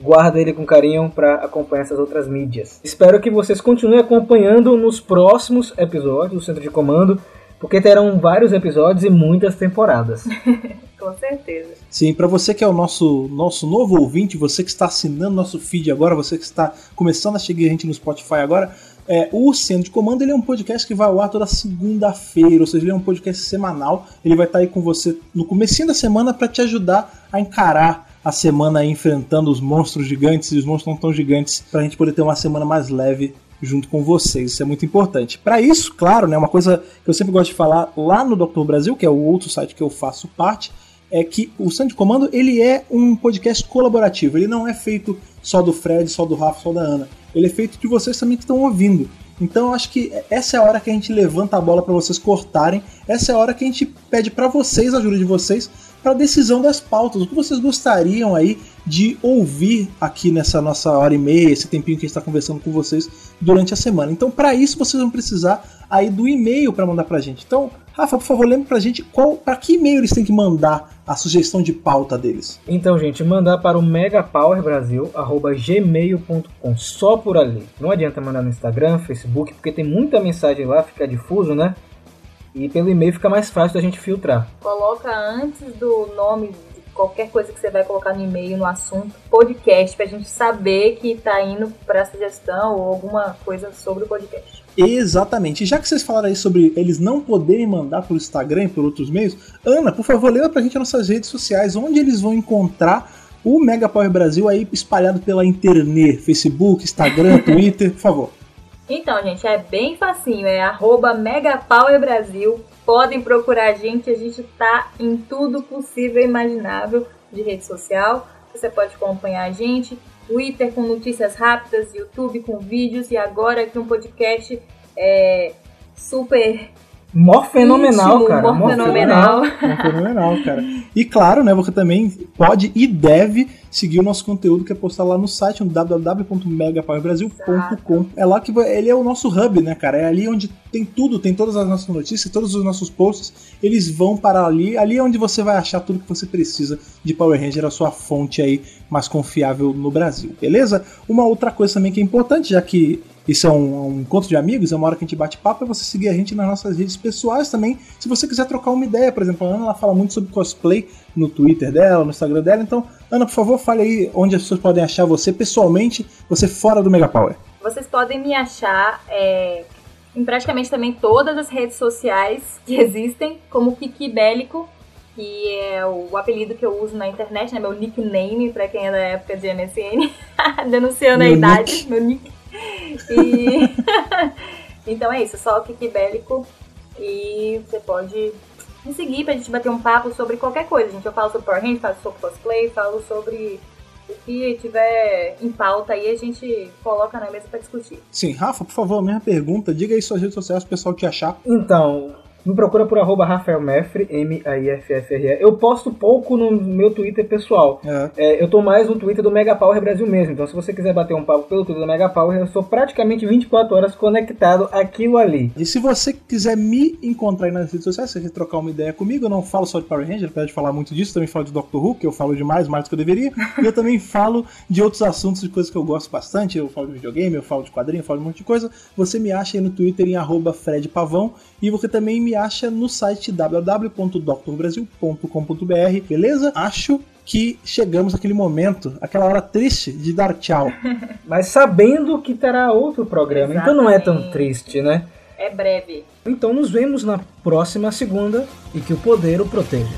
guarda ele com carinho para acompanhar essas outras mídias. Espero que vocês continuem acompanhando nos próximos episódios do Centro de Comando, porque terão vários episódios e muitas temporadas. com certeza. Sim, para você que é o nosso, nosso novo ouvinte, você que está assinando nosso feed agora, você que está começando a seguir a gente no Spotify agora, é, o Centro de Comando ele é um podcast que vai ao ar toda segunda-feira, ou seja, ele é um podcast semanal. Ele vai estar aí com você no começo da semana para te ajudar a encarar a semana enfrentando os monstros gigantes e os monstros não tão gigantes, para a gente poder ter uma semana mais leve junto com vocês. Isso é muito importante. Para isso, claro, né, uma coisa que eu sempre gosto de falar lá no Dr. Brasil, que é o outro site que eu faço parte, é que o Centro de Comando ele é um podcast colaborativo. Ele não é feito só do Fred, só do Rafa, só da Ana. Ele é feito de vocês também que estão ouvindo. Então eu acho que essa é a hora que a gente levanta a bola para vocês cortarem. Essa é a hora que a gente pede para vocês, a ajuda de vocês, para a decisão das pautas. O que vocês gostariam aí de ouvir aqui nessa nossa hora e meia, esse tempinho que a gente está conversando com vocês durante a semana. Então, para isso, vocês vão precisar aí do e-mail para mandar para a gente. Então, Rafa, por favor, lembre para a gente qual, para que e-mail eles têm que mandar a sugestão de pauta deles. Então, gente, mandar para o megapowerbrasil@gmail.com, só por ali. Não adianta mandar no Instagram, Facebook, porque tem muita mensagem lá, fica difuso, né? E pelo e-mail fica mais fácil da gente filtrar. Coloca antes do nome de qualquer coisa que você vai colocar no e-mail, no assunto, podcast, pra gente saber que tá indo pra sugestão ou alguma coisa sobre o podcast. Exatamente. E já que vocês falaram aí sobre eles não poderem mandar por Instagram e por outros meios, Ana, por favor, leva pra gente nas nossas redes sociais onde eles vão encontrar o Mega Power Brasil aí espalhado pela internet, Facebook, Instagram, Twitter, por favor. Então, gente, é bem facinho, é arroba Megapowerbrasil. Podem procurar a gente, a gente tá em tudo possível e imaginável de rede social. Você pode acompanhar a gente, Twitter com notícias rápidas, YouTube com vídeos e agora aqui um podcast é, super Mó fenomenal, Íntimo, cara. Mó fenomenal. Mó fenomenal, cara. E claro, né, você também pode e deve seguir o nosso conteúdo que é postado lá no site, no www.megapowerbrasil.com. É lá que ele é o nosso hub, né, cara? É ali onde tem tudo, tem todas as nossas notícias, todos os nossos posts, eles vão para ali. Ali é onde você vai achar tudo que você precisa de Power Ranger, a sua fonte aí mais confiável no Brasil, beleza? Uma outra coisa também que é importante, já que isso é um, um, encontro de amigos, é uma hora que a gente bate papo, é você seguir a gente nas nossas redes pessoais também. Se você quiser trocar uma ideia, por exemplo, a Ana ela fala muito sobre cosplay no Twitter dela, no Instagram dela. Então, Ana, por favor, fale aí onde as pessoas podem achar você pessoalmente, você fora do Mega Power. Vocês podem me achar é, em praticamente também todas as redes sociais que existem, como Kiki Bélico, que é o apelido que eu uso na internet, né? Meu nickname, pra quem é da época de MSN, denunciando meu a idade, nick. meu nick. E... então é isso, só o Kiki Bélico. E você pode me seguir pra gente bater um papo sobre qualquer coisa. Gente, eu falo sobre Power Rangers, falo sobre cosplay, falo sobre o que tiver em pauta aí, a gente coloca na mesa para discutir. Sim, Rafa, por favor, a minha pergunta, diga aí suas redes sociais pro pessoal te achar. Então, me procura por arroba Rafael Meffre, M-A-I-F-F-R-E. Eu posto pouco no meu Twitter pessoal. É. É, eu tô mais no Twitter do Mega Power Brasil mesmo. Então, se você quiser bater um papo pelo Twitter do Mega Power, eu sou praticamente 24 horas conectado aquilo ali. E se você quiser me encontrar aí nas redes sociais, se você trocar uma ideia comigo, eu não falo só de Power Ranger, apesar de falar muito disso, também falo de Doctor Who, que eu falo demais, mais do que eu deveria. e eu também falo de outros assuntos, de coisas que eu gosto bastante. Eu falo de videogame, eu falo de quadrinho, eu falo de um monte de coisa. Você me acha aí no Twitter em arroba Fred Pavão. E você também me acha no site www.drbrasil.com.br, beleza? Acho que chegamos àquele momento, aquela hora triste de dar tchau. Mas sabendo que terá outro programa, Exatamente. então não é tão triste, né? É breve. Então nos vemos na próxima segunda e que o poder o proteja.